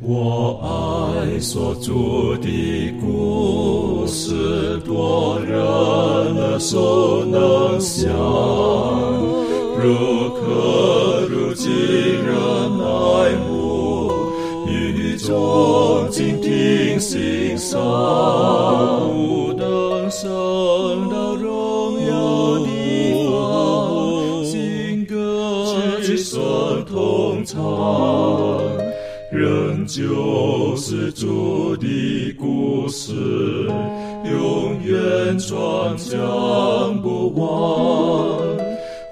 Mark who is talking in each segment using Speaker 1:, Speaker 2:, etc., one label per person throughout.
Speaker 1: 我爱所著的故事，多人耳熟能详，如可如今人爱慕，语中静听心赏，就是主的故事，永远传讲不完。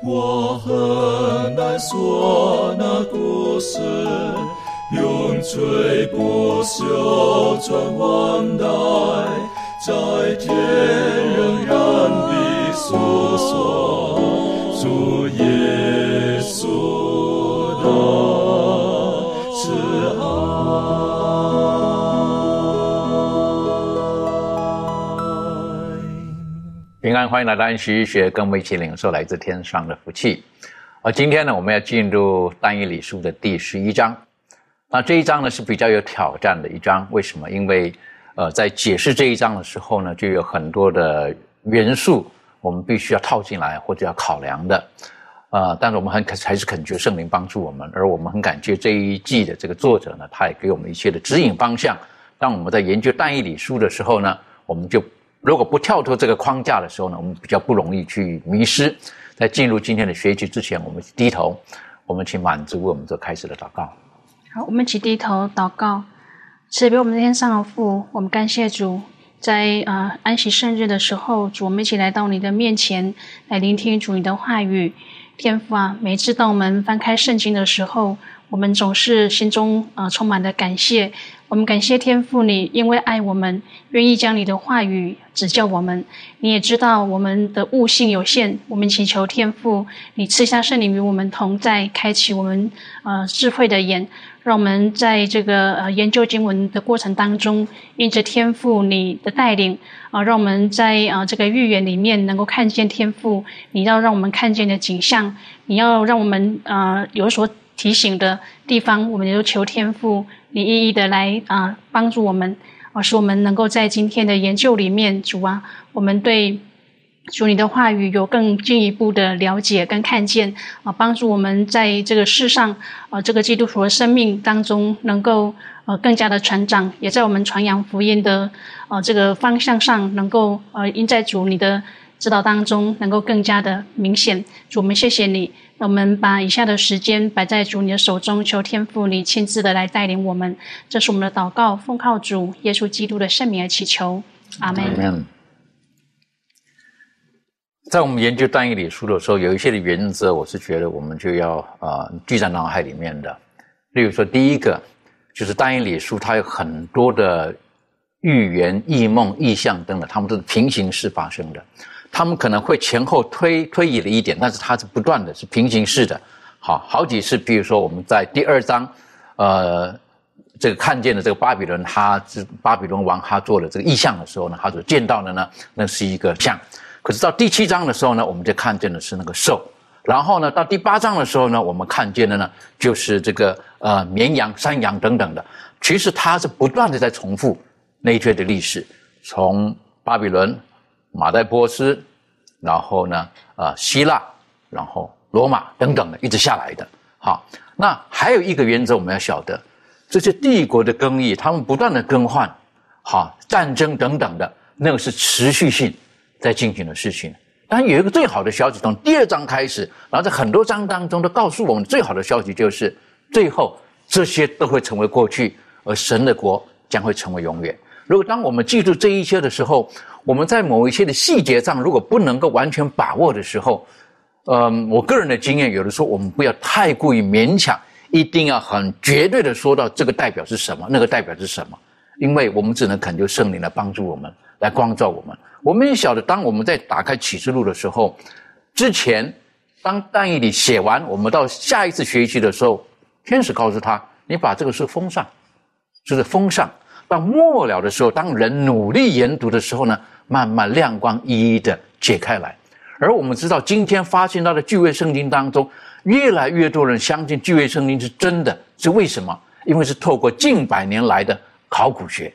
Speaker 1: 我很难说那故事，永垂不朽传万代，在天仍然的诉说
Speaker 2: 欢迎来到安息医学，跟我们一起领受来自天上的福气。而今天呢，我们要进入单一理书的第十一章。那这一章呢是比较有挑战的一章，为什么？因为呃，在解释这一章的时候呢，就有很多的元素我们必须要套进来或者要考量的。呃，但是我们很恳还是恳求圣灵帮助我们，而我们很感谢这一季的这个作者呢，他也给我们一些的指引方向。当我们在研究单一理书的时候呢，我们就如果不跳脱这个框架的时候呢，我们比较不容易去迷失。在进入今天的学习之前，我们低头，我们请满足我们做开始的祷告。
Speaker 3: 好，我们一起低头祷告。赐给我们的天上的父，我们感谢主，在呃安息圣日的时候，主我们一起来到你的面前，来聆听主你的话语。天父啊，每次当我们翻开圣经的时候，我们总是心中呃充满了感谢。我们感谢天父，你因为爱我们，愿意将你的话语指教我们。你也知道我们的悟性有限，我们祈求天父，你赐下圣灵与我们同在，开启我们呃智慧的眼，让我们在这个呃研究经文的过程当中，因着天父你的带领啊、让我们在啊、这个预言里面能够看见天父，你要让我们看见的景象，你要让我们呃有所提醒的地方，我们也都求天父，你一一的来啊、帮助我们，啊，使我们能够在今天的研究里面，主啊，我们对主你的话语有更进一步的了解跟看见啊，帮助我们在这个世上啊，这个基督徒的生命当中能够呃更加的成长，也在我们传扬福音的呃这个方向上能够呃因在主你的指导当中能够更加的明显。主，我们谢谢你，我们把以下的时间摆在主你的手中，求天父你亲自的来带领我们。这是我们的祷告，奉靠主耶稣基督的圣名而祈求，阿门。
Speaker 2: 在我们研究单一理书的时候，有一些的原则，我是觉得我们就要呃记在脑海里面的。例如说，第一个就是单一理书，它有很多的预言、异梦、意象等等，它们都是平行式发生的。他们可能会前后推推移了一点，但是它是不断的，是平行式的。好，好几次，比如说我们在第二章，呃，这个看见的这个巴比伦，他是巴比伦王，他做了这个意象的时候呢，他所见到的呢，那是一个像。可是到第七章的时候呢，我们就看见的是那个兽。然后呢，到第八章的时候呢，我们看见的呢，就是这个呃绵羊、山羊等等的。其实它是不断的在重复那一圈的历史，从巴比伦、马代波斯，然后呢，呃，希腊，然后罗马等等的，一直下来的。好，那还有一个原则我们要晓得，这些帝国的更替，他们不断的更换，好，战争等等的，那个是持续性在进行的事情。当然有一个最好的消息，从第二章开始，然后在很多章当中都告诉我们，最好的消息就是，最后这些都会成为过去，而神的国将会成为永远。如果当我们记住这一切的时候，我们在某一些的细节上，如果不能够完全把握的时候，嗯，我个人的经验，有的时候我们不要太过于勉强，一定要很绝对的说到这个代表是什么，那个代表是什么，因为我们只能恳求圣灵来帮助我们，来光照我们。我们也晓得，当我们在打开启示录的时候，之前当但以理写完，我们到下一次学习的时候，天使告诉他，你把这个书封上，就是封上。到末了的时候，当人努力研读的时候呢，慢慢亮光一一的解开来。而我们知道，今天发现到的巨卫圣经当中，越来越多人相信巨卫圣经是真的，是为什么？因为是透过近百年来的考古学，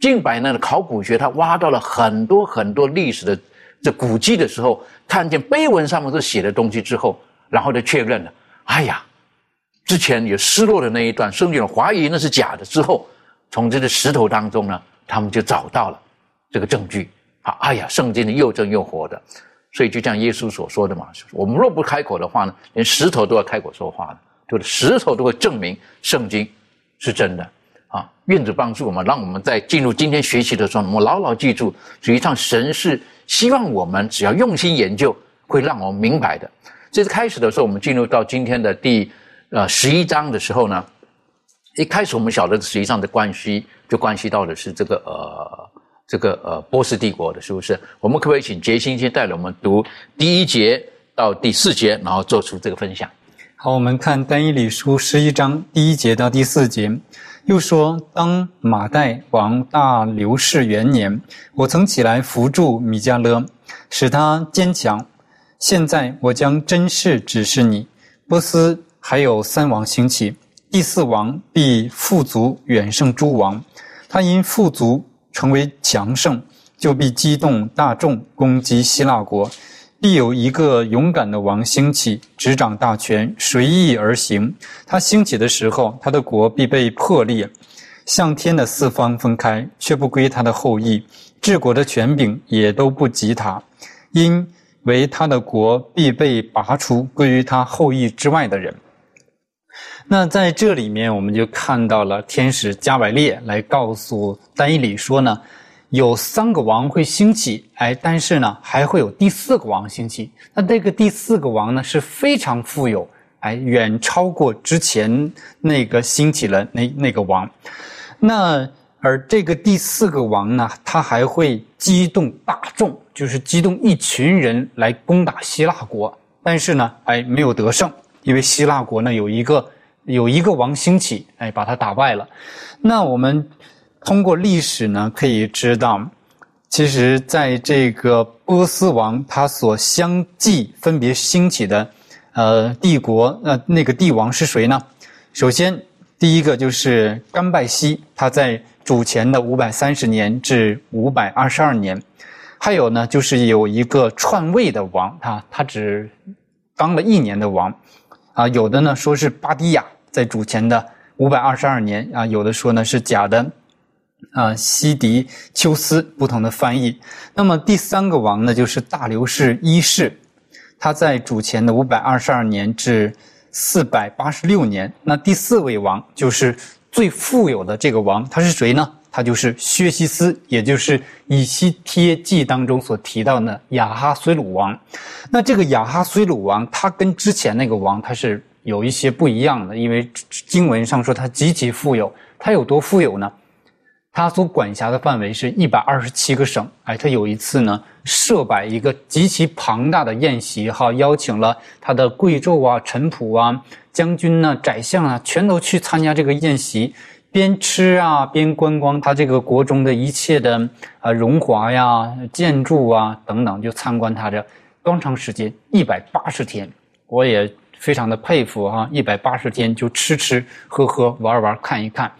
Speaker 2: 近百年的考古学，他挖到了很多很多历史的这古迹的时候，看见碑文上面所写的东西之后，然后就确认了，哎呀，之前有失落的那一段，甚至有怀疑那是假的。之后，从这个石头当中呢，他们就找到了这个证据。啊，哎呀，圣经的又真又活的。所以就像耶稣所说的嘛，我们若不开口的话呢，连石头都要开口说话了，就是石头都会证明圣经是真的啊。愿主帮助我们，让我们在进入今天学习的时候，我们牢牢记住，实际上神是希望我们只要用心研究，会让我们明白的。这次开始的时候，我们进入到今天的第呃十一章的时候呢，一开始我们晓得实际上的关系，就关系到的是这个呃。这个呃，波斯帝国的是不是？我们可不可以请杰星先带着我们读第一节到第四节，然后做出这个分享？
Speaker 4: 好，我们看单一理书十一章第一节到第四节，又说：当马代王大流士元年，我曾起来扶助米迦勒，使他坚强。现在我将真事指示你：波斯还有三王兴起，第四王必富足远胜诸王，他因富足。成为强盛，就必激动大众攻击希腊国，必有一个勇敢的王兴起，执掌大权，随意而行。他兴起的时候，他的国必被破裂，向天的四方分开，却不归他的后裔。治国的权柄也都不及他，因为他的国必被拔除，归于他后裔之外的人。那在这里面，我们就看到了天使加百列来告诉丹伊里说呢，有三个王会兴起，哎，但是呢，还会有第四个王兴起。那这个第四个王呢，是非常富有，哎，远超过之前那个兴起了那那个王。那而这个第四个王呢，他还会激动大众，就是激动一群人来攻打希腊国，但是呢，哎，没有得胜，因为希腊国呢有一个。有一个王兴起，哎，把他打败了。那我们通过历史呢，可以知道，其实在这个波斯王他所相继分别兴起的，呃，帝国，那那个帝王是谁呢？首先，第一个就是甘拜西，他在主前的五百三十年至五百二十二年。还有呢，就是有一个篡位的王，他他只当了一年的王，啊，有的呢说是巴迪亚。在主前的五百二十二年啊，有的说呢是假的，啊，西迪丘斯不同的翻译。那么第三个王呢，就是大流士一世，他在主前的五百二十二年至四百八十六年。那第四位王就是最富有的这个王，他是谁呢？他就是薛西斯，也就是以西帖记当中所提到的亚哈随鲁王。那这个亚哈随鲁王，他跟之前那个王，他是。有一些不一样的，因为经文上说他极其富有，他有多富有呢？他所管辖的范围是一百二十七个省。哎，他有一次呢，设摆一个极其庞大的宴席，哈，邀请了他的贵胄啊、臣仆啊、将军呢、宰相啊，全都去参加这个宴席，边吃啊边观光他这个国中的一切的啊荣华呀、建筑啊等等，就参观他这多长时间？一百八十天，我也。非常的佩服哈，一百八十天就吃吃喝喝玩玩看一看，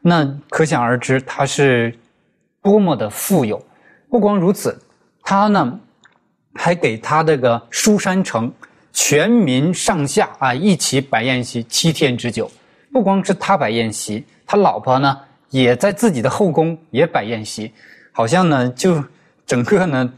Speaker 4: 那可想而知他是多么的富有。不光如此，他呢还给他这个书山城全民上下啊一起摆宴席七天之久。不光是他摆宴席，他老婆呢也在自己的后宫也摆宴席，好像呢就整个呢。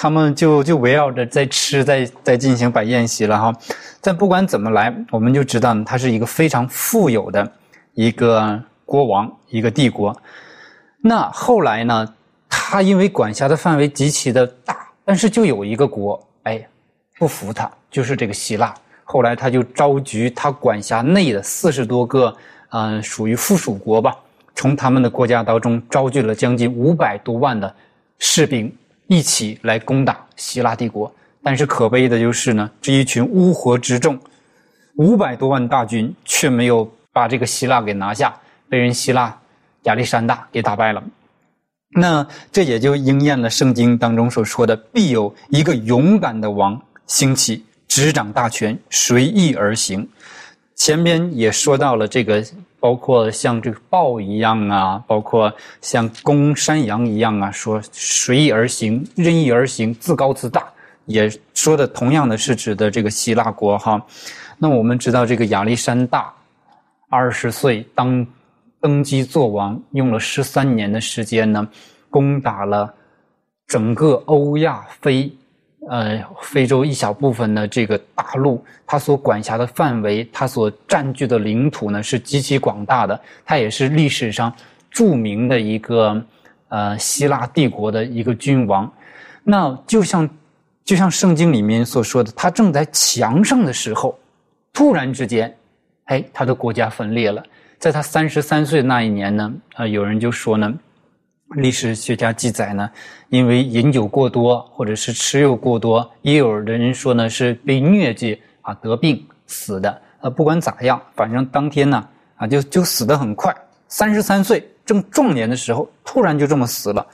Speaker 4: 他们就就围绕着在吃，在在进行摆宴席了哈。但不管怎么来，我们就知道他是一个非常富有的一个国王，一个帝国。那后来呢，他因为管辖的范围极其的大，但是就有一个国，哎，不服他，就是这个希腊。后来他就召集他管辖内的四十多个，嗯，属于附属国吧，从他们的国家当中招聚了将近五百多万的士兵。一起来攻打希腊帝国，但是可悲的就是呢，这一群乌合之众，五百多万大军却没有把这个希腊给拿下，被人希腊亚历山大给打败了。那这也就应验了圣经当中所说的：“必有一个勇敢的王兴起，执掌大权，随意而行。”前边也说到了这个包括像这个豹一样啊，包括像公山羊一样啊，说随意而行，任意而行，自高自大，也说的同样的是指的这个希腊国哈。那我们知道这个亚历山大二十岁当登基做王，用了十三年的时间呢，攻打了整个欧亚非。呃，非洲一小部分的这个大陆，它所管辖的范围，它所占据的领土呢，是极其广大的。它也是历史上著名的一个呃希腊帝国的一个君王。那就像就像圣经里面所说的，他正在强盛的时候，突然之间，哎，他的国家分裂了。在他三十三岁那一年呢，啊，有人就说呢。历史学家记载呢，因为饮酒过多或者是吃肉过多，也有的人说呢是被疟疾啊得病死的。呃，不管咋样，反正当天呢啊就就死得很快，三十三岁正壮年的时候，突然就这么死了。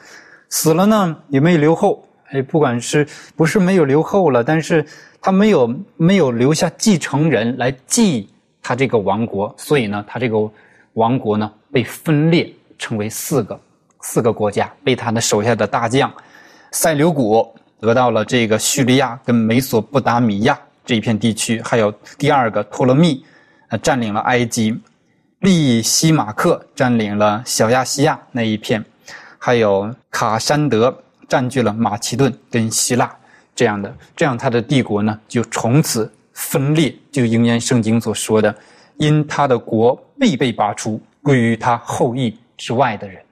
Speaker 4: 死了呢也没有留后，哎，不管是不是没有留后了，但是他没有没有留下继承人来继他这个王国，所以呢他这个王国呢被分裂成为四个。四个国家被他的手下的大将塞琉古得到了这个叙利亚跟美索不达米亚这一片地区，还有第二个托勒密，呃，占领了埃及，利西马克占领了小亚细亚那一片，还有卡山德占据了马其顿跟希腊这样的，这样他的帝国呢就从此分裂，就应验圣经所说的，因他的国必被拔出，归于他后裔之外的人。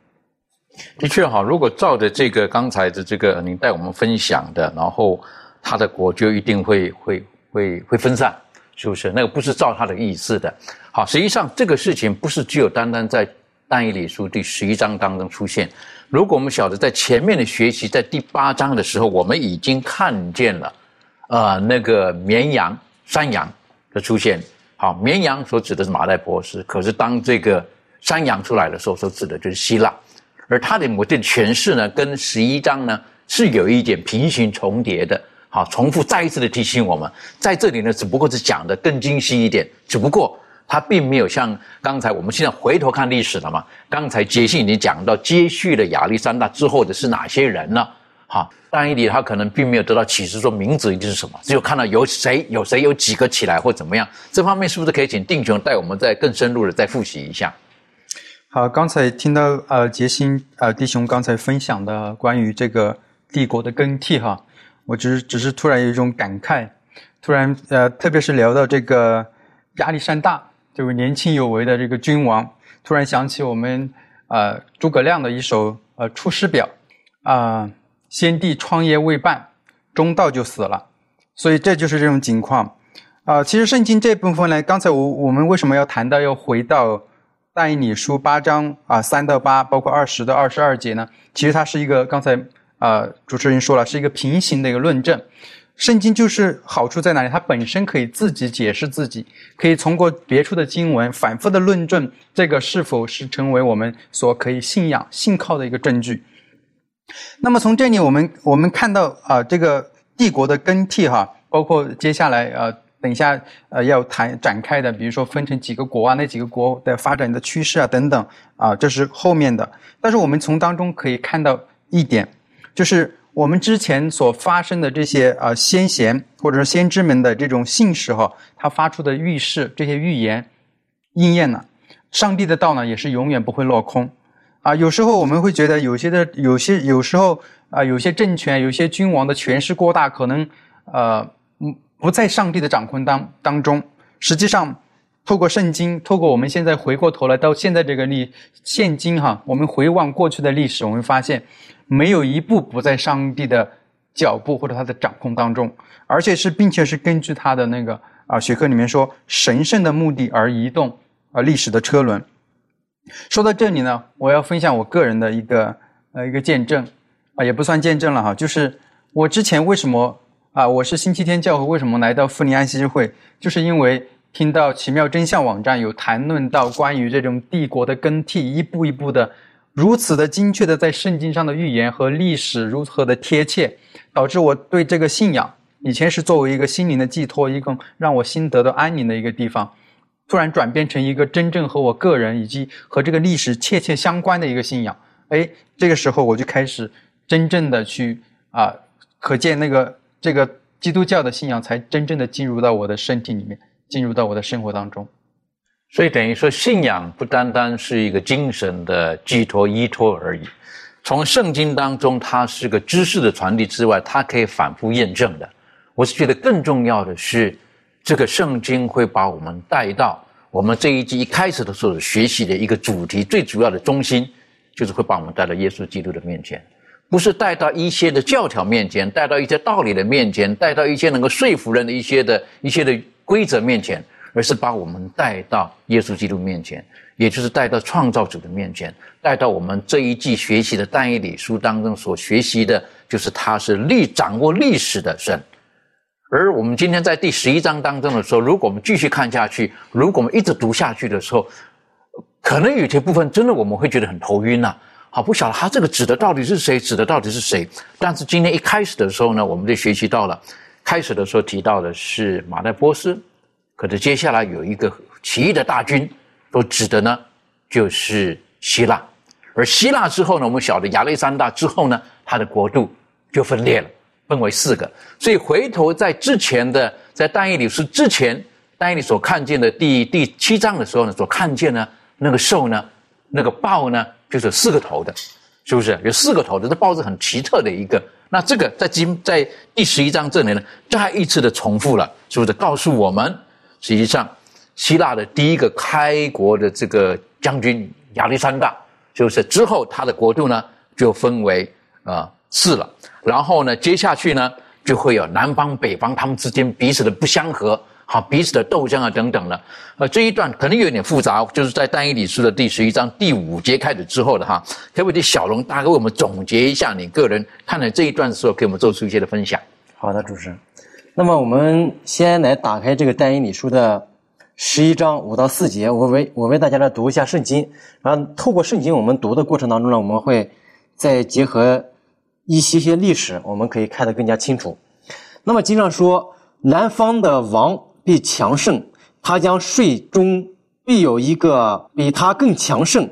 Speaker 2: 的确哈，如果照着这个刚才的这个您带我们分享的，然后他的国就一定会会会会分散，是不是？那个不是照他的意思的。好，实际上这个事情不是只有单单在但以理书第十一章当中出现。如果我们晓得在前面的学习，在第八章的时候，我们已经看见了，呃，那个绵羊、山羊的出现。好，绵羊所指的是马代波斯，可是当这个山羊出来的时候，所指的就是希腊。而他的某件诠释呢，跟十一章呢是有一点平行重叠的。好，重复再一次的提醒我们，在这里呢，只不过是讲的更精细一点，只不过他并没有像刚才我们现在回头看历史了嘛。刚才杰西已经讲到接续了亚历山大之后的是哪些人呢？好，但以理他可能并没有得到启示说名字一定是什么，只有看到有谁有谁有几个起来或怎么样。这方面是不是可以请定雄带我们再更深入的再复习一下？
Speaker 5: 好，刚才听到呃杰心呃弟兄刚才分享的关于这个帝国的更替哈，我只是只是突然有一种感慨，突然呃特别是聊到这个亚历山大这位年轻有为的这个君王，突然想起我们呃诸葛亮的一首呃出师表啊，先帝创业未半，中道就死了，所以这就是这种情况啊。其实圣经这部分呢，刚才我我们为什么要谈到要回到？但以理书八章啊，三到八，包括二十到二十二节呢，其实它是一个刚才啊主持人说了，是一个平行的一个论证。圣经就是好处在哪里？它本身可以自己解释自己，可以通过别处的经文反复的论证这个是否是成为我们所可以信仰信靠的一个证据。那么从这里我们我们看到啊，这个帝国的更替哈，包括接下来啊。等一下，呃，要谈展开的，比如说分成几个国啊，那几个国的发展的趋势啊，等等，啊，这是后面的。但是我们从当中可以看到一点，就是我们之前所发生的这些啊先贤或者是先知们的这种信使哈，他发出的预示，这些预言应验了，上帝的道呢也是永远不会落空。啊，有时候我们会觉得有些的有些有时候啊，有些政权、有些君王的权势过大，可能呃。不在上帝的掌控当当中，实际上，透过圣经，透过我们现在回过头来到现在这个历现今哈，我们回望过去的历史，我们发现，没有一步不在上帝的脚步或者他的掌控当中，而且是并且是根据他的那个啊学科里面说神圣的目的而移动啊历史的车轮。说到这里呢，我要分享我个人的一个呃一个见证啊，也不算见证了哈，就是我之前为什么。啊，我是星期天教会为什么来到富尼安息会？就是因为听到奇妙真相网站有谈论到关于这种帝国的更替，一步一步的如此的精确的在圣经上的预言和历史如何的贴切，导致我对这个信仰以前是作为一个心灵的寄托，一个让我心得到安宁的一个地方，突然转变成一个真正和我个人以及和这个历史切切相关的一个信仰。哎，这个时候我就开始真正的去啊，可见那个这个基督教的信仰才真正的进入到我的身体里面，进入到我的生活当中。
Speaker 2: 所以等于说，信仰不单单是一个精神的寄托依托而已。从圣经当中，它是个知识的传递之外，它可以反复验证的。我是觉得更重要的是，这个圣经会把我们带到我们这一季一开始的时候学习的一个主题，最主要的中心，就是会把我们带到耶稣基督的面前，不是带到一些的教条面前，带到一些道理的面前，带到一些能够说服人的一些的一些的规则面前。而是把我们带到耶稣基督面前，也就是带到创造主的面前，带到我们这一季学习的单一理书当中所学习的，就是他是历掌握历史的神。而我们今天在第十一章当中的时候，如果我们继续看下去，如果我们一直读下去的时候，可能有些部分真的我们会觉得很头晕呐。好，不晓得他这个指的到底是谁，指的到底是谁。但是今天一开始的时候呢，我们就学习到了，开始的时候提到的是马代波斯。可是接下来有一个起义的大军，都指的呢就是希腊，而希腊之后呢，我们晓得亚历山大之后呢，他的国度就分裂了，分为四个。所以回头在之前的，在但以理书之前，但以理所看见的第第七章的时候呢，所看见呢那个兽呢，那个豹呢，就是四个头的，是不是？有四个头的，这豹子很奇特的一个。那这个在今在第十一章这里呢，再一次的重复了，是不是？告诉我们。实际上，希腊的第一个开国的这个将军亚历山大，就是之后他的国度呢就分为啊四了。然后呢，接下去呢就会有南方北方他们之间彼此的不相合，好彼此的斗争啊等等的。呃，这一段可能有点复杂，就是在单一理书的第十一章第五节开始之后的哈。可不可以小龙大哥为我们总结一下你个人看了这一段的时候，给我们做出一些的分享？
Speaker 6: 好的，主持人。那么我们先来打开这个但以理书的十一章五到四节，我为我为大家来读一下圣经，然后透过圣经我们读的过程当中呢，我们会再结合一些些历史，我们可以看得更加清楚。那么经上说，南方的王必强盛，他将税中必有一个比他更强盛，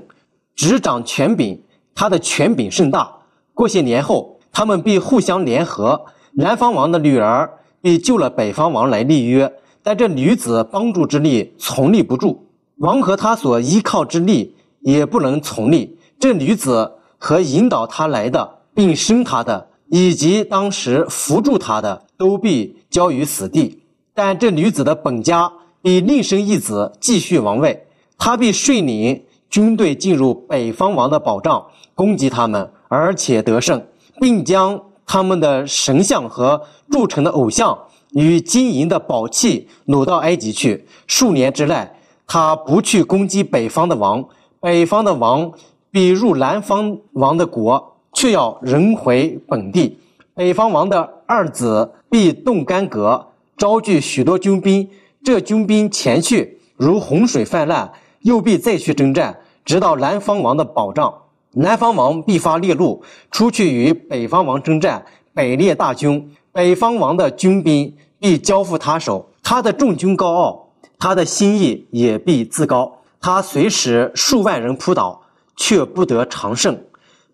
Speaker 6: 执掌权柄，他的权柄甚大。过些年后，他们必互相联合，南方王的女儿。必救了北方王来立约，但这女子帮助之力从立不住，王和他所依靠之力也不能从立。这女子和引导他来的，并生他的，以及当时扶助他的，都必交于死地。但这女子的本家必另生一子继续王位，他必率领军队进入北方王的保障，攻击他们，而且得胜，并将。他们的神像和铸成的偶像与金银的宝器掳到埃及去。数年之内，他不去攻击北方的王，北方的王必入南方王的国，却要人回本地。北方王的二子必动干戈，招聚许多军兵。这军兵前去如洪水泛滥，又必再去征战，直到南方王的保障。南方王必发烈怒，出去与北方王征战，北列大军。北方王的军兵必交付他手，他的众军高傲，他的心意也必自高。他随时数万人扑倒，却不得长胜。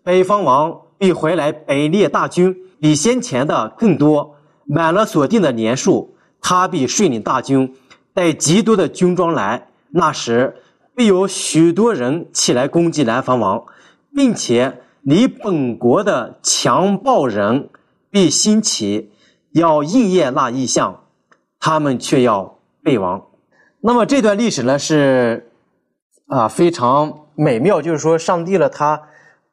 Speaker 6: 北方王必回来，北列大军比先前的更多，满了所定的年数。他必率领大军，带极多的军装来。那时必有许多人起来攻击南方王。并且你本国的强暴人必兴起，要应验那意象，他们却要被亡。那么这段历史呢是啊非常美妙，就是说上帝了他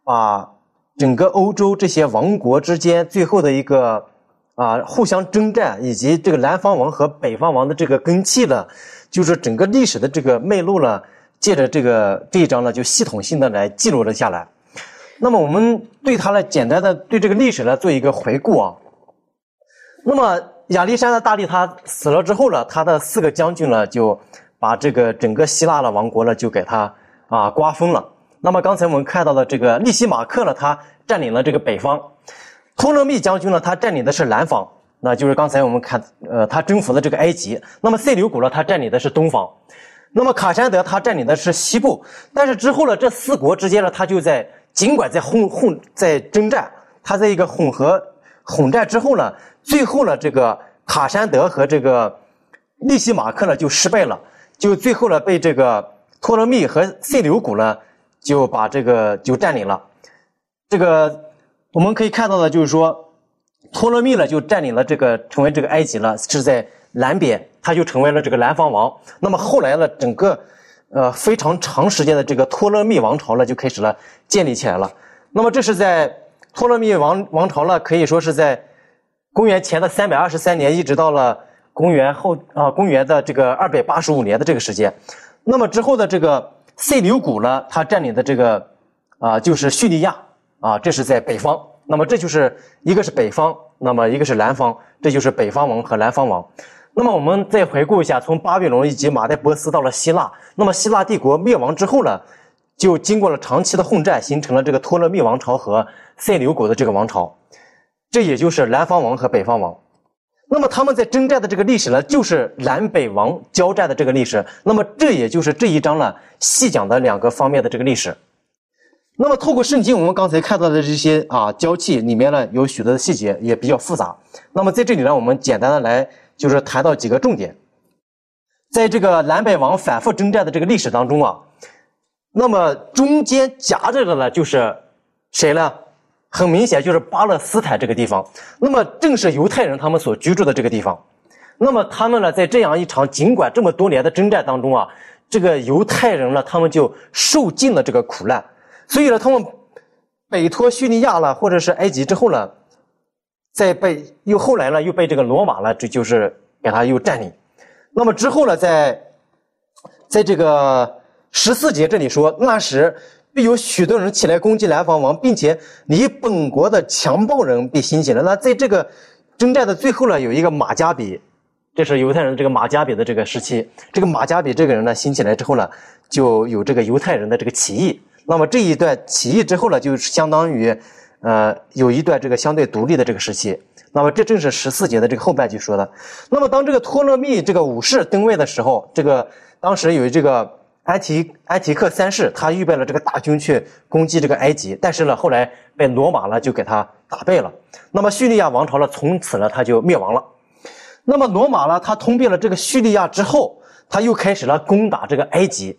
Speaker 6: 把整个欧洲这些王国之间最后的一个啊互相征战，以及这个南方王和北方王的这个根器呢，就是整个历史的这个脉络呢，借着这个这一章呢，就系统性的来记录了下来。那么我们对他呢，简单的对这个历史呢做一个回顾啊。那么亚历山大大帝他死了之后呢，他的四个将军呢就把这个整个希腊的王国呢就给他啊瓜分了。那么刚才我们看到的这个利西马克呢，他占领了这个北方；托勒密将军呢，他占领的是南方，那就是刚才我们看呃他征服的这个埃及。那么塞琉古呢，他占领的是东方。那么卡山德他占领的是西部，但是之后呢，这四国之间呢，他就在尽管在混混在征战，他在一个混合混战之后呢，最后呢，这个卡山德和这个利西马克呢就失败了，就最后呢被这个托勒密和塞琉古呢就把这个就占领了。这个我们可以看到的就是说，托勒密呢就占领了这个成为这个埃及了，是在南边。他就成为了这个南方王。那么后来呢，整个，呃，非常长时间的这个托勒密王朝呢，就开始了建立起来了。那么这是在托勒密王王朝呢，可以说是在公元前的三百二十三年，一直到了公元后啊，公元的这个二百八十五年的这个时间。那么之后的这个塞琉古呢，他占领的这个啊，就是叙利亚啊，这是在北方。那么这就是一个是北方，那么一个是南方，这就是北方王和南方王。那么我们再回顾一下，从巴比伦以及马代波斯到了希腊，那么希腊帝国灭亡之后呢，就经过了长期的混战，形成了这个托勒密王朝和塞琉古的这个王朝，这也就是南方王和北方王。那么他们在征战的这个历史呢，就是南北王交战的这个历史。那么这也就是这一章呢细讲的两个方面的这个历史。那么透过圣经，我们刚才看到的这些啊交替里面呢，有许多的细节也比较复杂。那么在这里呢，我们简单的来。就是谈到几个重点，在这个南北王反复征战的这个历史当中啊，那么中间夹着的呢就是谁呢？很明显就是巴勒斯坦这个地方。那么正是犹太人他们所居住的这个地方。那么他们呢，在这样一场尽管这么多年的征战当中啊，这个犹太人呢，他们就受尽了这个苦难。所以呢，他们北托叙利亚了，或者是埃及之后呢。再被又后来呢，又被这个罗马呢，这就是给他又占领。那么之后呢，在在这个十四节这里说，那时必有许多人起来攻击南方王，并且你本国的强暴人被兴起了。那在这个征战的最后呢，有一个马加比，这是犹太人这个马加比的这个时期。这个马加比这个人呢，兴起来之后呢，就有这个犹太人的这个起义。那么这一段起义之后呢，就相当于。呃，有一段这个相对独立的这个时期，那么这正是十四节的这个后半句说的。那么当这个托勒密这个武士登位的时候，这个当时有这个安提安提克三世，他预备了这个大军去攻击这个埃及，但是呢，后来被罗马呢就给他打败了。那么叙利亚王朝呢，从此呢他就灭亡了。那么罗马呢，他通并了这个叙利亚之后，他又开始了攻打这个埃及。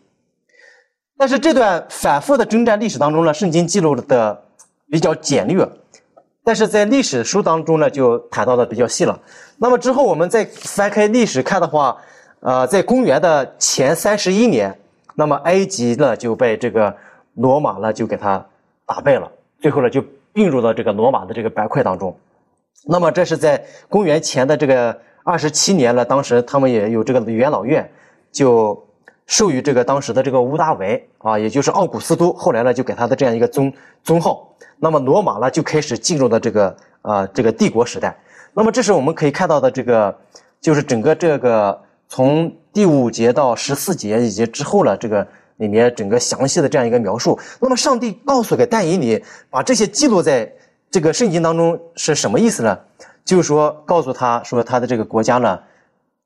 Speaker 6: 但是这段反复的征战历史当中呢，圣经记录的。比较简略，但是在历史书当中呢，就谈到的比较细了。那么之后我们再翻开历史看的话，呃，在公元的前三十一年，那么埃及呢就被这个罗马呢就给他打败了，最后呢就并入到这个罗马的这个板块当中。那么这是在公元前的这个二十七年呢，当时他们也有这个元老院，就。授予这个当时的这个屋大维啊，也就是奥古斯都，后来呢就给他的这样一个宗宗号。那么罗马呢就开始进入了这个啊这个帝国时代。那么这是我们可以看到的这个，就是整个这个从第五节到十四节以及之后呢这个里面整个详细的这样一个描述。那么上帝告诉给但以理，把这些记录在这个圣经当中是什么意思呢？就是说告诉他说他的这个国家呢。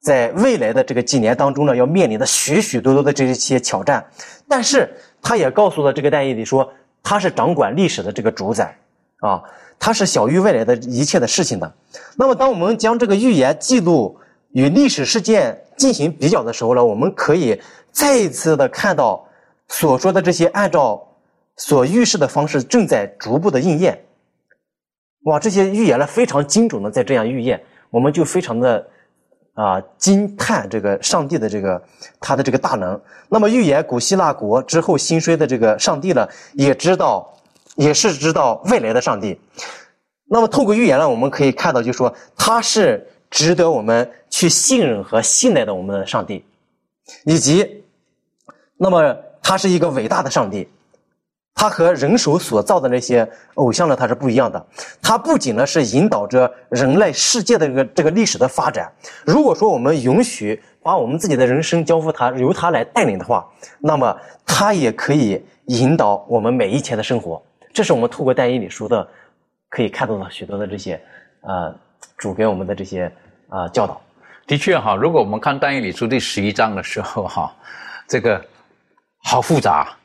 Speaker 6: 在未来的这个几年当中呢，要面临的许许多多的这些挑战，但是他也告诉了这个戴义里说，他是掌管历史的这个主宰，啊，他是小于未来的一切的事情的。那么，当我们将这个预言记录与历史事件进行比较的时候呢，我们可以再一次的看到所说的这些按照所预示的方式正在逐步的应验。哇，这些预言呢非常精准的在这样预验，我们就非常的。啊，惊叹这个上帝的这个他的这个大能。那么预言古希腊国之后兴衰的这个上帝呢，也知道，也是知道未来的上帝。那么透过预言呢，我们可以看到，就说他是值得我们去信任和信赖的我们的上帝，以及，那么他是一个伟大的上帝。它和人手所造的那些偶像呢，它是不一样的。它不仅呢是引导着人类世界的这个这个历史的发展。如果说我们允许把我们自己的人生交付它，由它来带领的话，那么它也可以引导我们每一天的生活。这是我们透过《但以理书》的可以看到的许多的这些呃主给我们的这些啊教导。
Speaker 2: 的确哈，如果我们看《但以理书》第十一章的时候哈。这个好复杂，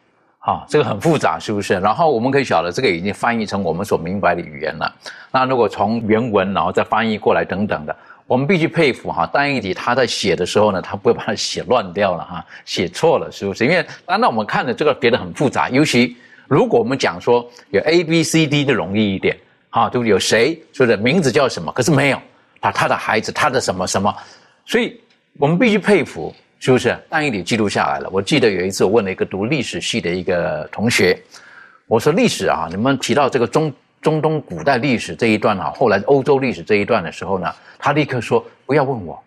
Speaker 2: 啊，这个很复杂，是不是？然后我们可以晓得，这个已经翻译成我们所明白的语言了。那如果从原文然后再翻译过来等等的，我们必须佩服哈，单一体他在写的时候呢，他不会把它写乱掉了哈，写错了是不是？因为当然我们看的这个别的很复杂，尤其如果我们讲说有 A B C D 就容易一点，哈，对不对？有谁说的名字叫什么？可是没有，他他的孩子他的什么什么，所以我们必须佩服，是不是？但一体记录下来了。我记得有一次我问了一个读历史系的一个同学，我说历史啊，你们提到这个中。中东古代历史这一段啊，后来欧洲历史这一段的时候呢，他立刻说不要问我。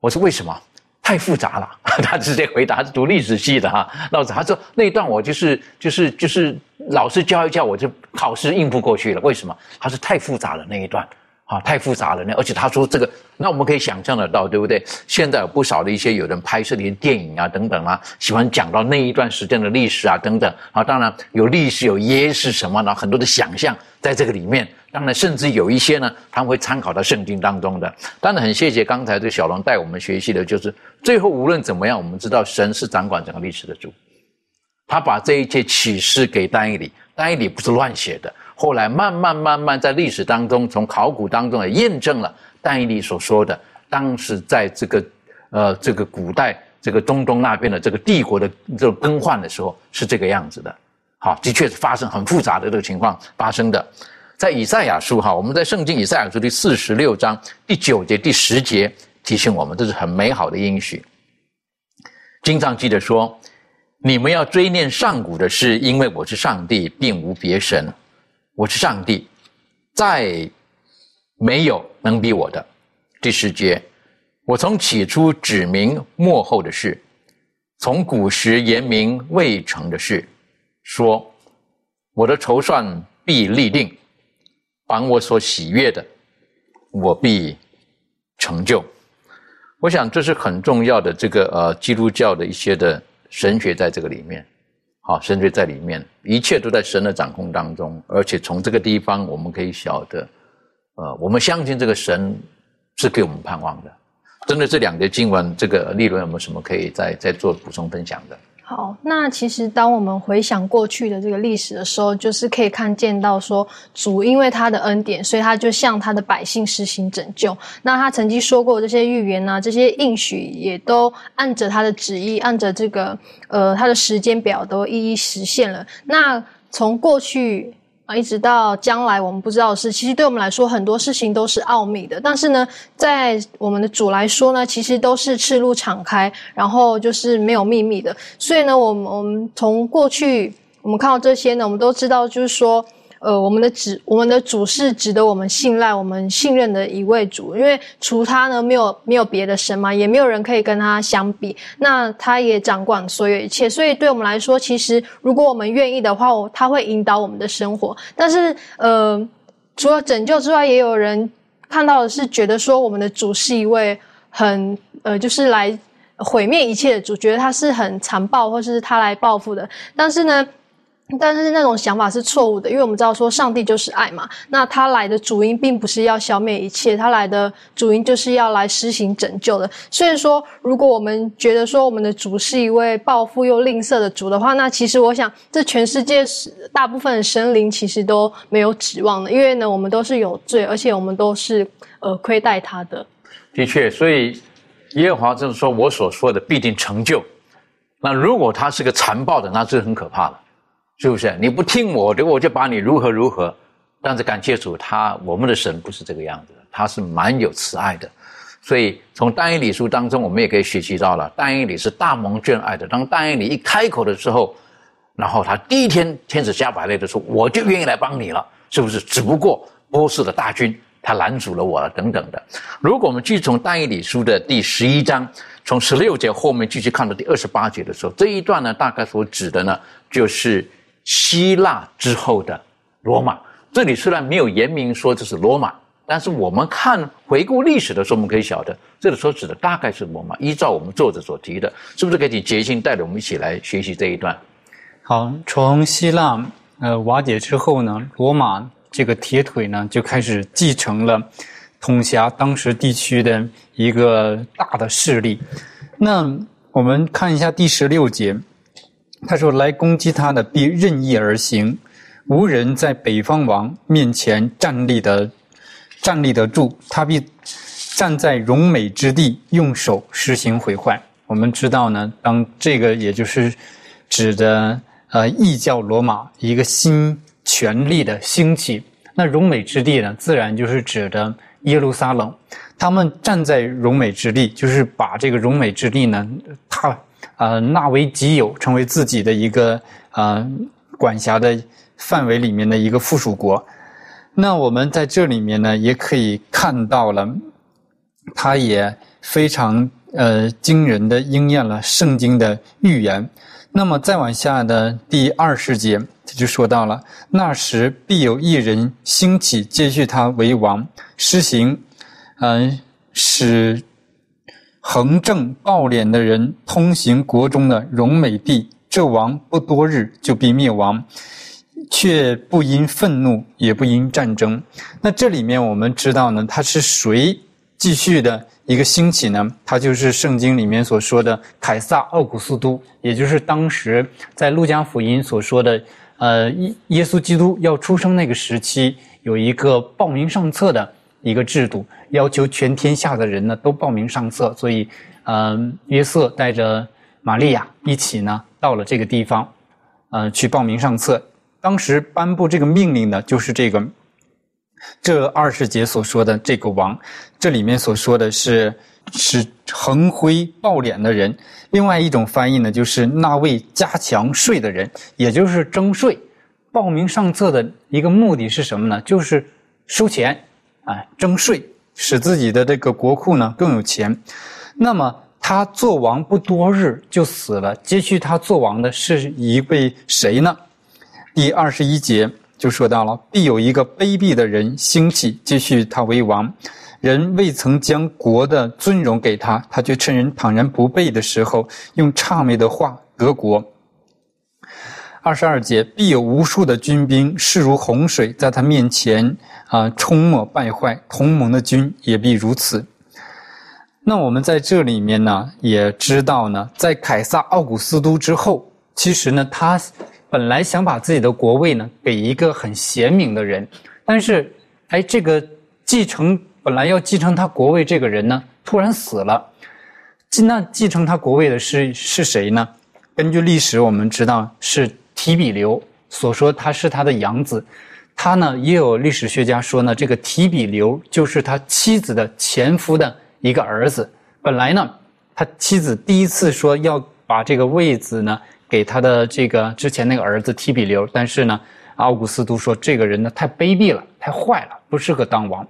Speaker 2: 我说为什么？太复杂了。他直接回答是读历史系的哈，老子他说那一段我就是就是就是老师教一教我就考试应付过去了。为什么？他说太复杂了那一段。啊，太复杂了呢！而且他说这个，那我们可以想象得到，对不对？现在有不少的一些有人拍摄的一些电影啊，等等啊，喜欢讲到那一段时间的历史啊，等等啊。当然有历史有耶是什么呢？很多的想象在这个里面。当然，甚至有一些呢，他们会参考到圣经当中的。当然，很谢谢刚才这小龙带我们学习的，就是最后无论怎么样，我们知道神是掌管整个历史的主，他把这一切启示给丹尼里，丹尼里不是乱写的。后来慢慢慢慢在历史当中，从考古当中也验证了但以理所说的，当时在这个呃这个古代这个中东那边的这个帝国的这种更换的时候是这个样子的。好，的确是发生很复杂的这个情况发生的。在以赛亚书哈，我们在圣经以赛亚书第四十六章第九节第十节提醒我们，这是很美好的应许。经常记得说，你们要追念上古的事，因为我是上帝，并无别神。我是上帝，再没有能比我的。第十节，我从起初指明幕后的事，从古时言明未成的事，说我的筹算必立定，凡我所喜悦的，我必成就。我想这是很重要的，这个呃基督教的一些的神学在这个里面。好，神就在里面，一切都在神的掌控当中，而且从这个地方我们可以晓得，呃，我们相信这个神是给我们盼望的。针对这两节经文，这个利润有没有什么可以再再做补充分享的？
Speaker 7: 好，那其实当我们回想过去的这个历史的时候，就是可以看见到说，主因为他的恩典，所以他就向他的百姓实行拯救。那他曾经说过这些预言啊，这些应许也都按着他的旨意，按着这个呃他的时间表都一一实现了。那从过去。啊，一直到将来我们不知道的事，其实对我们来说很多事情都是奥秘的。但是呢，在我们的主来说呢，其实都是赤露敞开，然后就是没有秘密的。所以呢，我们我们从过去我们看到这些呢，我们都知道，就是说。呃，我们的主，我们的主是值得我们信赖、我们信任的一位主，因为除他呢，没有没有别的神嘛，也没有人可以跟他相比。那他也掌管所有一切，所以对我们来说，其实如果我们愿意的话，他会引导我们的生活。但是，呃，除了拯救之外，也有人看到的是觉得说，我们的主是一位很呃，就是来毁灭一切的主，觉得他是很残暴，或是他来报复的。但是呢？但是那种想法是错误的，因为我们知道说上帝就是爱嘛。那他来的主因并不是要消灭一切，他来的主因就是要来施行拯救的。所以说，如果我们觉得说我们的主是一位暴富又吝啬的主的话，那其实我想，这全世界是大部分的生灵其实都没有指望的，因为呢，我们都是有罪，而且我们都是呃亏待他的。
Speaker 2: 的确，所以耶和华就是说我所说的必定成就。那如果他是个残暴的，那是很可怕的。是不是？你不听我的，我就把你如何如何。但是感谢主，他我们的神不是这个样子，他是蛮有慈爱的。所以从但以理书当中，我们也可以学习到了，但以理是大蒙眷爱的。当但以理一开口的时候，然后他第一天天使加百列的说，我就愿意来帮你了，是不是？只不过波斯的大军他拦阻了我了，等等的。如果我们继续从但以理书的第十一章。从十六节后面继续看到第二十八节的时候，这一段呢，大概所指的呢，就是希腊之后的罗马。这里虽然没有言明说这是罗马，但是我们看回顾历史的时候，我们可以晓得，这里所指的大概是罗马。依照我们作者所提的，是不是可以杰心带着我们一起来学习这一段？
Speaker 4: 好，从希腊呃瓦解之后呢，罗马这个铁腿呢就开始继承了。统辖当时地区的一个大的势力，那我们看一下第十六节，他说：“来攻击他的必任意而行，无人在北方王面前站立的站立得住，他必站在荣美之地，用手实行毁坏。”我们知道呢，当这个也就是指的呃异教罗马一个新权力的兴起，那荣美之地呢，自然就是指的耶路撒冷。他们站在荣美之地，就是把这个荣美之地呢，他呃纳为己有，成为自己的一个呃管辖的范围里面的一个附属国。那我们在这里面呢，也可以看到了，他也非常呃惊人的应验了圣经的预言。那么再往下的第二十节，他就说到了：那时必有一人兴起，接续他为王，施行。嗯，使横正暴敛的人通行国中的荣美地，这王不多日就必灭亡，却不因愤怒，也不因战争。那这里面我们知道呢，他是谁继续的一个兴起呢？他就是圣经里面所说的凯撒奥古斯都，也就是当时在路加福音所说的，呃，耶耶稣基督要出生那个时期，有一个报名上册的。一个制度要求全天下的人呢都报名上册，所以，嗯，约瑟带着玛利亚一起呢到了这个地方，呃，去报名上册。当时颁布这个命令的就是这个这二十节所说的这个王，这里面所说的是是横挥暴敛的人。另外一种翻译呢，就是那位加强税的人，也就是征税。报名上册的一个目的是什么呢？就是收钱。啊，征税使自己的这个国库呢更有钱。那么他做王不多日就死了，接续他做王的是一位谁呢？第二十一节就说到了，必有一个卑鄙的人兴起，继续他为王。人未曾将国的尊荣给他，他却趁人坦然不备的时候，用谄媚的话得国。二十二节，必有无数的军兵势如洪水，在他面前啊冲没败坏。同盟的军也必如此。那我们在这里面呢，也知道呢，在凯撒奥古斯都之后，其实呢，他本来想把自己的国位呢给一个很贤明的人，但是，哎，这个继承本来要继承他国位这个人呢，突然死了。那继承他国位的是是谁呢？根据历史，我们知道是。提比留所说他是他的养子，他呢也有历史学家说呢，这个提比留就是他妻子的前夫的一个儿子。本来呢，他妻子第一次说要把这个位子呢给他的这个之前那个儿子提比留，但是呢，奥古斯都说这个人呢太卑鄙了，太坏了，不适合当王，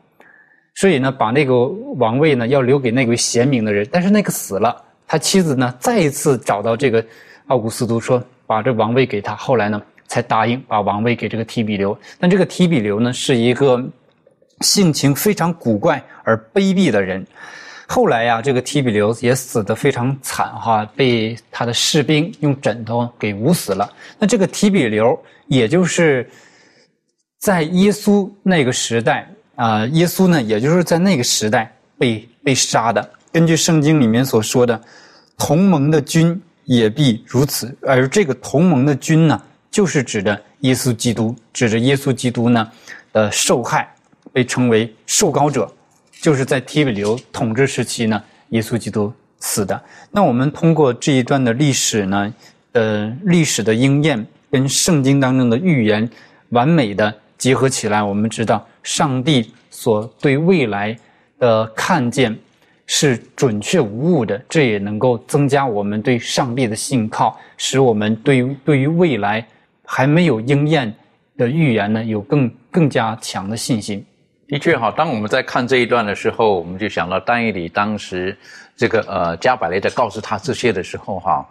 Speaker 4: 所以呢把那个王位呢要留给那位贤明的人。但是那个死了，他妻子呢再一次找到这个奥古斯都说。把这王位给他，后来呢才答应把王位给这个提比留。但这个提比留呢是一个性情非常古怪而卑鄙的人。后来呀，这个提比留也死得非常惨哈，被他的士兵用枕头给捂死了。那这个提比留，也就是在耶稣那个时代啊，耶稣呢，也就是在那个时代被被杀的。根据圣经里面所说的，同盟的君。也必如此，而这个同盟的君呢，就是指的耶稣基督，指着耶稣基督呢的受害，被称为受膏者，就是在提比留统治时期呢，耶稣基督死的。那我们通过这一段的历史呢，呃，历史的应验跟圣经当中的预言完美的结合起来，我们知道上帝所对未来的看见。是准确无误的，这也能够增加我们对上帝的信靠，使我们对于对于未来还没有应验的预言呢，有更更加强的信心。
Speaker 2: 的确哈，当我们在看这一段的时候，我们就想到丹尼里当时这个呃加百列在告诉他这些的时候哈，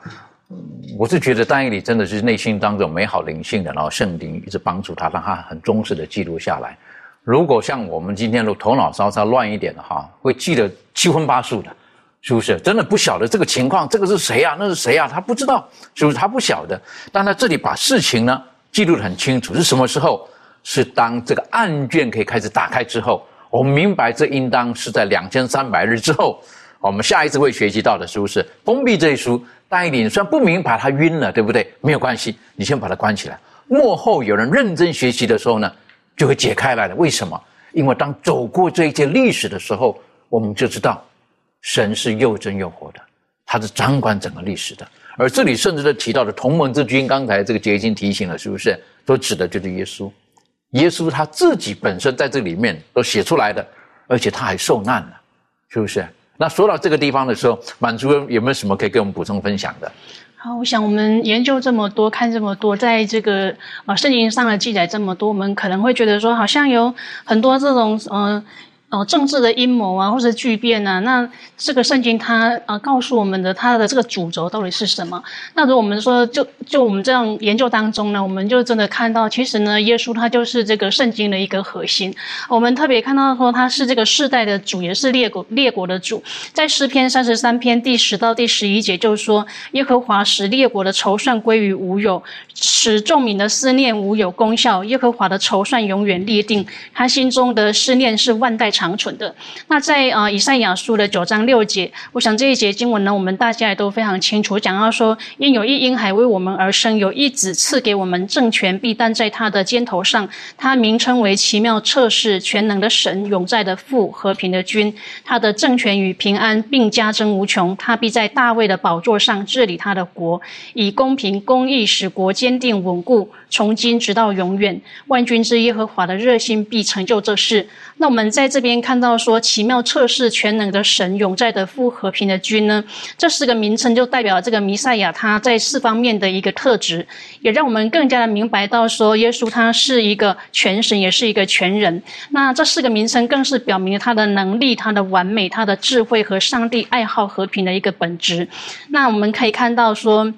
Speaker 2: 我是觉得丹尼里真的是内心当中美好灵性的，然后圣灵一直帮助他，让他很忠实的记录下来。如果像我们今天的头脑稍稍乱一点的哈，会记得七荤八素的，是不是？真的不晓得这个情况，这个是谁啊？那是谁啊？他不知道，是不是？他不晓得。但他这里把事情呢记录的很清楚，是什么时候？是当这个案卷可以开始打开之后，我们明白这应当是在两千三百日之后，我们下一次会学习到的是不是封闭这一书。但你虽然不明白，他晕了，对不对？没有关系，你先把它关起来。幕后有人认真学习的时候呢，就会解开来了。为什么？因为当走过这一届历史的时候，我们就知道神是又真又活的，他是掌管整个历史的。而这里甚至都提到的同盟之君，刚才这个结晶提醒了，是不是？都指的就是耶稣。耶稣他自己本身在这里面都写出来的，而且他还受难了，是不是？那说到这个地方的时候，满族有没有什么可以跟我们补充分享的？
Speaker 3: 好，我想我们研究这么多，看这么多，在这个呃圣经上的记载这么多，我们可能会觉得说，好像有很多这种嗯。哦，政治的阴谋啊，或者巨变啊，那这个圣经它呃告诉我们的它的这个主轴到底是什么？那如果我们说就就我们这样研究当中呢，我们就真的看到，其实呢，耶稣他就是这个圣经的一个核心。我们特别看到说他是这个世代的主，也是列国列国的主。在诗篇三十三篇第十到第十一节，就是说耶和华使列国的筹算归于无有，使众民的思念无有功效。耶和华的筹算永远立定，他心中的思念是万代。长存的。那在呃以赛亚书的九章六节，我想这一节经文呢，我们大家也都非常清楚，讲到说，因有一婴孩为我们而生，有一子赐给我们，政权必担在他的肩头上。他名称为奇妙测试全能的神，永在的父，和平的君。他的政权与平安并加增无穷。他必在大卫的宝座上治理他的国，以公平公义使国坚定稳固，从今直到永远。万军之耶和华的热心必成就这事。那我们在这边看到说，奇妙测试全能的神，永在的父，和平的君呢？这四个名称就代表这个弥赛亚他在四方面的一个特质，也让我们更加的明白到说，耶稣他是一个全神，也是一个全人。那这四个名称更是表明了他的能力、他的完美、他的智慧和上帝爱好和平的一个本质。那我们可以看到说。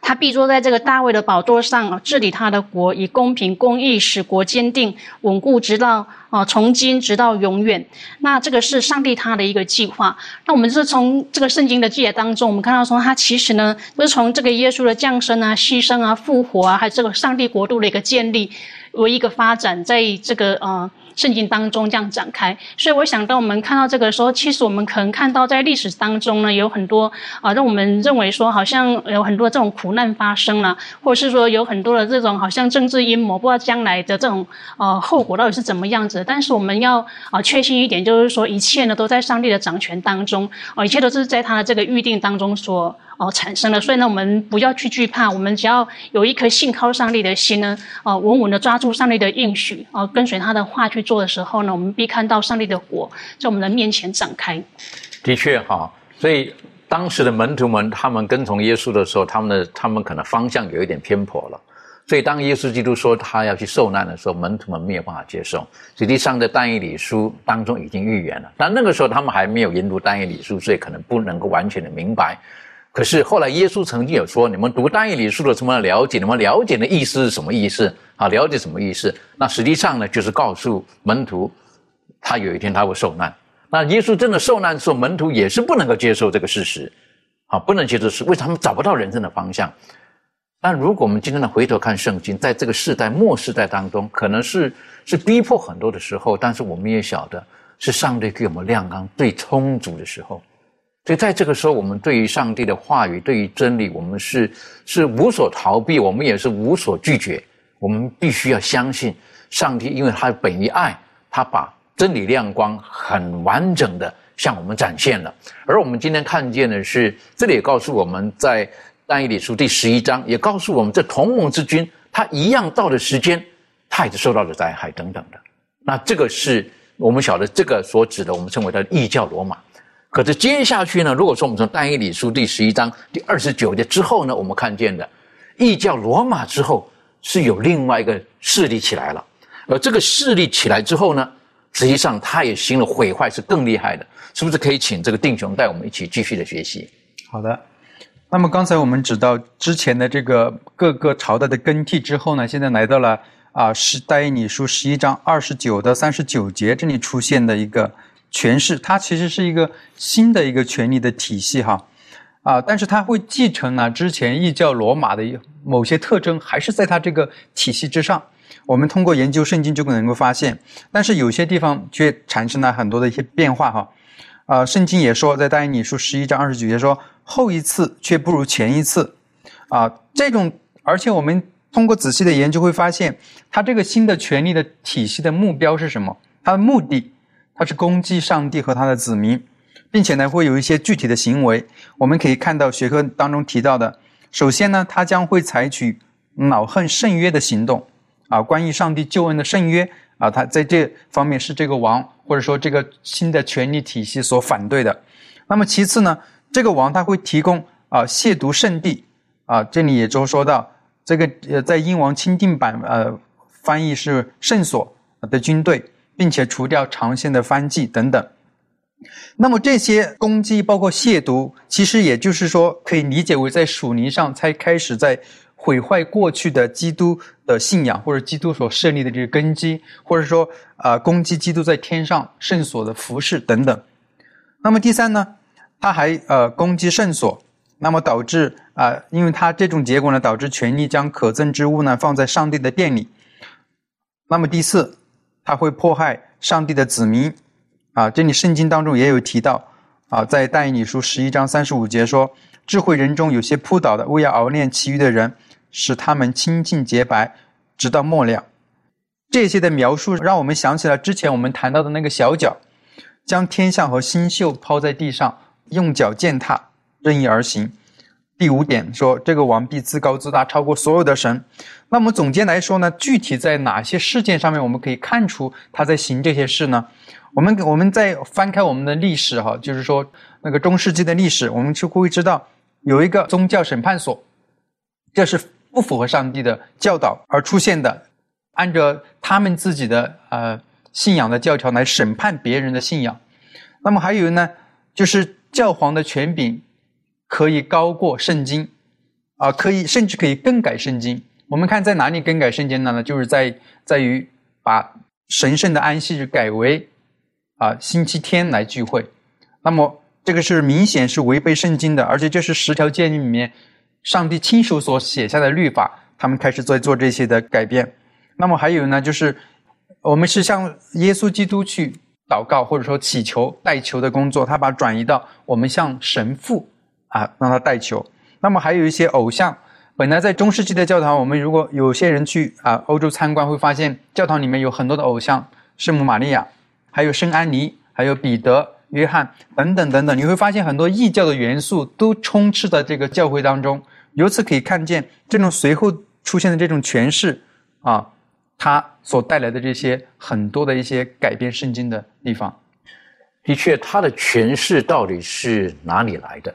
Speaker 3: 他必坐在这个大卫的宝座上，治理他的国，以公平公义使国坚定稳固，直到啊从今直到永远。那这个是上帝他的一个计划。那我们是从这个圣经的记载当中，我们看到说，他其实呢，就是从这个耶稣的降生啊、牺牲啊、复活啊，还有这个上帝国度的一个建立为一个发展，在这个呃。圣经当中这样展开，所以我想当我们看到这个时候，其实我们可能看到在历史当中呢，有很多啊，让我们认为说好像有很多这种苦难发生了，或者是说有很多的这种好像政治阴谋，不知道将来的这种呃后果到底是怎么样子。但是我们要啊确信一点，就是说一切呢都在上帝的掌权当中，啊一切都是在他的这个预定当中所。哦，产生了，所以呢，我们不要去惧怕，我们只要有一颗信靠上帝的心呢，哦，稳稳的抓住上帝的应许，哦，跟随他的话去做的时候呢，我们必看到上帝的果在我们的面前展开。
Speaker 2: 的确哈，所以当时的门徒们，他们跟从耶稣的时候，他们的他们可能方向有一点偏颇了。所以当耶稣基督说他要去受难的时候，门徒们没有办法接受。实际上，在但以理书当中已经预言了，但那个时候他们还没有研读但以理书，所以可能不能够完全的明白。可是后来，耶稣曾经有说：“你们读大义理书的，什么了解？你们了解的意思是什么意思？啊，了解什么意思？那实际上呢，就是告诉门徒，他有一天他会受难。那耶稣真的受难的时候，门徒也是不能够接受这个事实，啊，不能接受是为什么？他们找不到人生的方向。但如果我们今天呢回头看圣经，在这个世代末世代当中，可能是是逼迫很多的时候，但是我们也晓得，是上帝给我们亮光最充足的时候。”所以在这个时候，我们对于上帝的话语，对于真理，我们是是无所逃避，我们也是无所拒绝。我们必须要相信上帝，因为他本于爱，他把真理亮光很完整的向我们展现了。而我们今天看见的是，这里也告诉我们在但以理书第十一章，也告诉我们这同盟之君，他一样到的时间，他也是受到了灾害等等的。那这个是我们晓得，这个所指的，我们称为的异教罗马。可是接下去呢？如果说我们从但以理书第十一章第二十九节之后呢，我们看见的异教罗马之后是有另外一个势力起来了，而这个势力起来之后呢，实际上它也行了毁坏，是更厉害的，是不是？可以请这个定雄带我们一起继续的学习。
Speaker 5: 好的，那么刚才我们指到之前的这个各个朝代的更替之后呢，现在来到了啊，是但以理书十一章二十九到三十九节这里出现的一个。诠释，它其实是一个新的一个权力的体系，哈，啊，但是它会继承呢之前异教罗马的某些特征，还是在它这个体系之上。我们通过研究圣经就能够发现，但是有些地方却产生了很多的一些变化，哈，啊，圣经也说，在但以理书十一章二十九节说，后一次却不如前一次，啊，这种，而且我们通过仔细的研究会发现，他这个新的权力的体系的目标是什么？他的目的，他是攻击上帝和他的子民，并且呢，会有一些具体的行为。我们可以看到学科当中提到的，首先呢，他将会采取恼恨圣约的行动，啊，关于上帝救恩的圣约。啊，他在这方面是这个王或者说这个新的权力体系所反对的。那么其次呢，这个王他会提供啊亵渎圣地啊，这里也就说到这个呃，在英王钦定版呃翻译是圣所的军队，并且除掉长线的藩记等等。那么这些攻击包括亵渎，其实也就是说可以理解为在属灵上才开始在。毁坏过去的基督的信仰，或者基督所设立的这个根基，或者说啊攻击基督在天上圣所的服饰等等。那么第三呢，他还呃攻击圣所，那么导致啊，因为他这种结果呢，导致权力将可憎之物呢放在上帝的殿里。那么第四，他会迫害上帝的子民啊，这里圣经当中也有提到啊，在但以理书十一章三十五节说，智慧人中有些扑倒的，为要熬练其余的人。使他们清净洁白，直到末了。这些的描述让我们想起了之前我们谈到的那个小脚，将天象和星宿抛在地上，用脚践踏，任意而行。第五点说，这个王必自高自大，超过所有的神。那么总结来说呢，具体在哪些事件上面我们可以看出他在行这些事呢？我们我们再翻开我们的历史哈，就是说那个中世纪的历史，我们就会知道有一个宗教审判所，这是。不符合上帝的教导而出现的，按照他们自己的呃信仰的教条来审判别人的信仰。那么还有呢，就是教皇的权柄可以高过圣经，啊，可以甚至可以更改圣经。我们看在哪里更改圣经呢？就是在在于把神圣的安息日改为啊星期天来聚会。那么这个是明显是违背圣经的，而且这是十条诫命里面。上帝亲手所写下的律法，他们开始在做这些的改变。那么还有呢，就是我们是向耶稣基督去祷告，或者说祈求代求的工作，他把转移到我们向神父啊让他带球。那么还有一些偶像，本来在中世纪的教堂，我们如果有些人去啊欧洲参观，会发现教堂里面有很多的偶像，圣母玛利亚，还有圣安妮，还有彼得。约翰等等等等，你会发现很多异教的元素都充斥在这个教会当中。由此可以看见，这种随后出现的这种诠释啊，它所带来的这些很多的一些改变圣经的地方。
Speaker 2: 的确，它的诠释到底是哪里来的？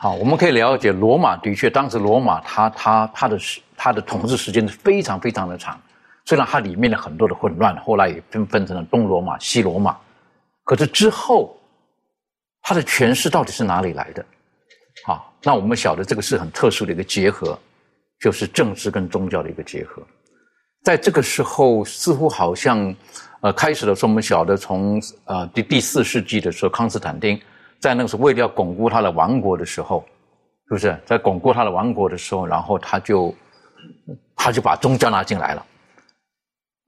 Speaker 2: 好，我们可以了解，罗马的确，当时罗马它它它的时它的统治时间是非常非常的长。虽然它里面的很多的混乱，后来也分分成了东罗马、西罗马。可是之后，它的诠释到底是哪里来的？好，那我们晓得这个是很特殊的一个结合，就是政治跟宗教的一个结合。在这个时候，似乎好像，呃，开始的时候我们晓得，从呃第第四世纪的时候，康斯坦丁在那个时候为了要巩固他的王国的时候，是不是在巩固他的王国的时候，然后他就他就把宗教拉进来了，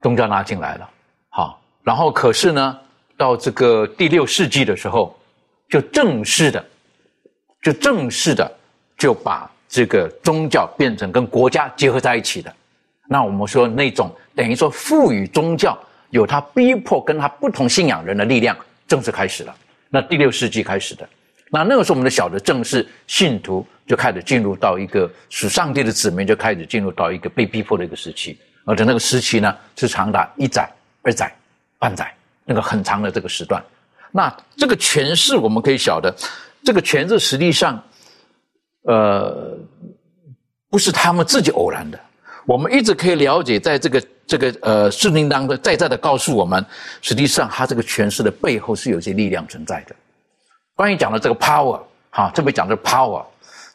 Speaker 2: 宗教拉进来了。好，然后可是呢？到这个第六世纪的时候，就正式的，就正式的就把这个宗教变成跟国家结合在一起的。那我们说那种等于说赋予宗教有他逼迫跟他不同信仰人的力量，正式开始了。那第六世纪开始的，那那个时候我们的小的正式信徒就开始进入到一个属上帝的子民，就开始进入到一个被逼迫的一个时期。而且那个时期呢，是长达一载、二载、半载。那个很长的这个时段，那这个权势我们可以晓得，这个权势实际上，呃，不是他们自己偶然的。我们一直可以了解，在这个这个呃圣经当中，在在的告诉我们，实际上他这个诠释的背后是有些力量存在的。关于讲的这个 power，哈，特别讲的 power。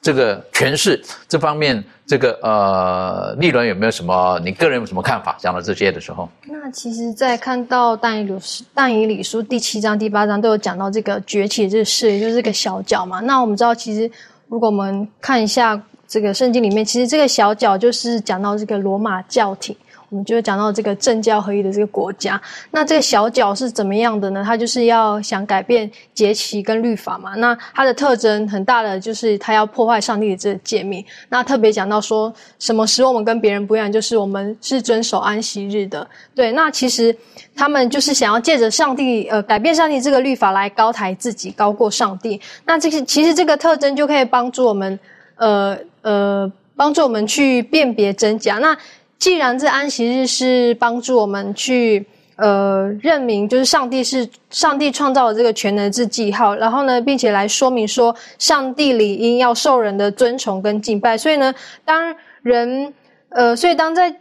Speaker 2: 这个诠释这方面，这个呃，立伦有没有什么？你个人有什么看法？讲到这些的时候，
Speaker 7: 那其实，在看到但以理但以理书第七章、第八章都有讲到这个崛起这个事，也就是这个小角嘛。那我们知道，其实如果我们看一下这个圣经里面，其实这个小角就是讲到这个罗马教廷。我们就会讲到这个政教合一的这个国家。那这个小角是怎么样的呢？它就是要想改变节期跟律法嘛。那它的特征很大的就是它要破坏上帝的这个诫命。那特别讲到说什么使我们跟别人不一样，就是我们是遵守安息日的。对，那其实他们就是想要借着上帝呃改变上帝这个律法来高抬自己，高过上帝。那这个其实这个特征就可以帮助我们呃呃。帮助我们去辨别真假。那既然这安息日是帮助我们去呃认明，就是上帝是上帝创造的这个全能之记号，然后呢，并且来说明说上帝理应要受人的尊崇跟敬拜。所以呢，当人呃，所以当在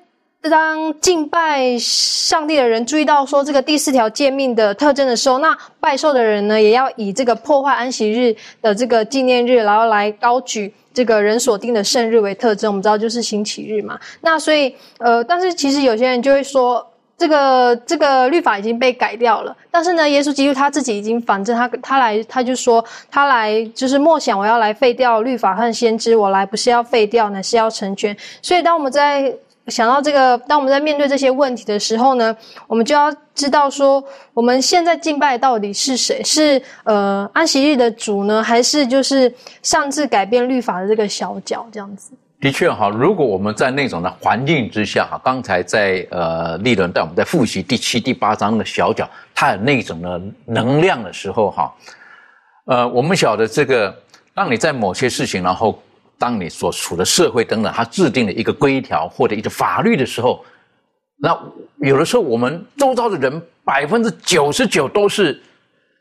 Speaker 7: 当敬拜上帝的人注意到说这个第四条诫命的特征的时候，那拜寿的人呢，也要以这个破坏安息日的这个纪念日，然后来高举。这个人所定的圣日为特征，我们知道就是星期日嘛。那所以，呃，但是其实有些人就会说，这个这个律法已经被改掉了。但是呢，耶稣基督他自己已经反正他他来他就说他来就是默想我要来废掉律法和先知，我来不是要废掉，乃是要成全。所以当我们在 想到这个，当我们在面对这些问题的时候呢，我们就要知道说，我们现在敬拜到底是谁？是呃安息日的主呢，还是就是擅自改变律法的这个小角这样子？
Speaker 2: 的确哈，如果我们在那种的环境之下哈，刚才在呃立伦带我们在复习第七、第八章的小角，它有那种的能量的时候哈，呃，我们晓得这个，让你在某些事情然后。当你所处的社会等等，它制定了一个规条或者一个法律的时候，那有的时候我们周遭的人百分之九十九都是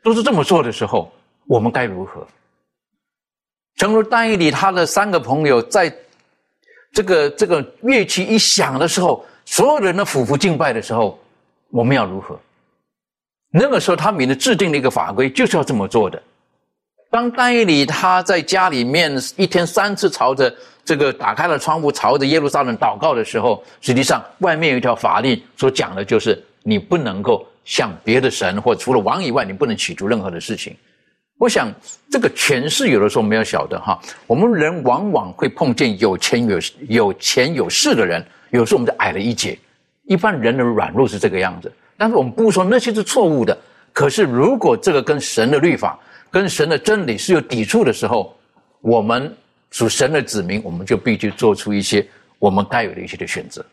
Speaker 2: 都是这么做的时候，我们该如何？正如丹尼里他的三个朋友在这个这个乐器一响的时候，所有人的俯伏敬拜的时候，我们要如何？那个时候他们的制定了一个法规，就是要这么做的。当丹尼里他在家里面一天三次朝着这个打开了窗户朝着耶路撒冷祷告的时候，实际上外面有一条法律所讲的就是你不能够向别的神或除了王以外，你不能祈求任何的事情。我想这个权势有的时候没有晓得哈，我们人往往会碰见有钱有有钱有势的人，有时候我们就矮了一截。一般人的软弱是这个样子，但是我们不说那些是错误的。可是如果这个跟神的律法，跟神的真理是有抵触的时候，我们属神的子民，我们就必须做出一些我们该有的一些的选择。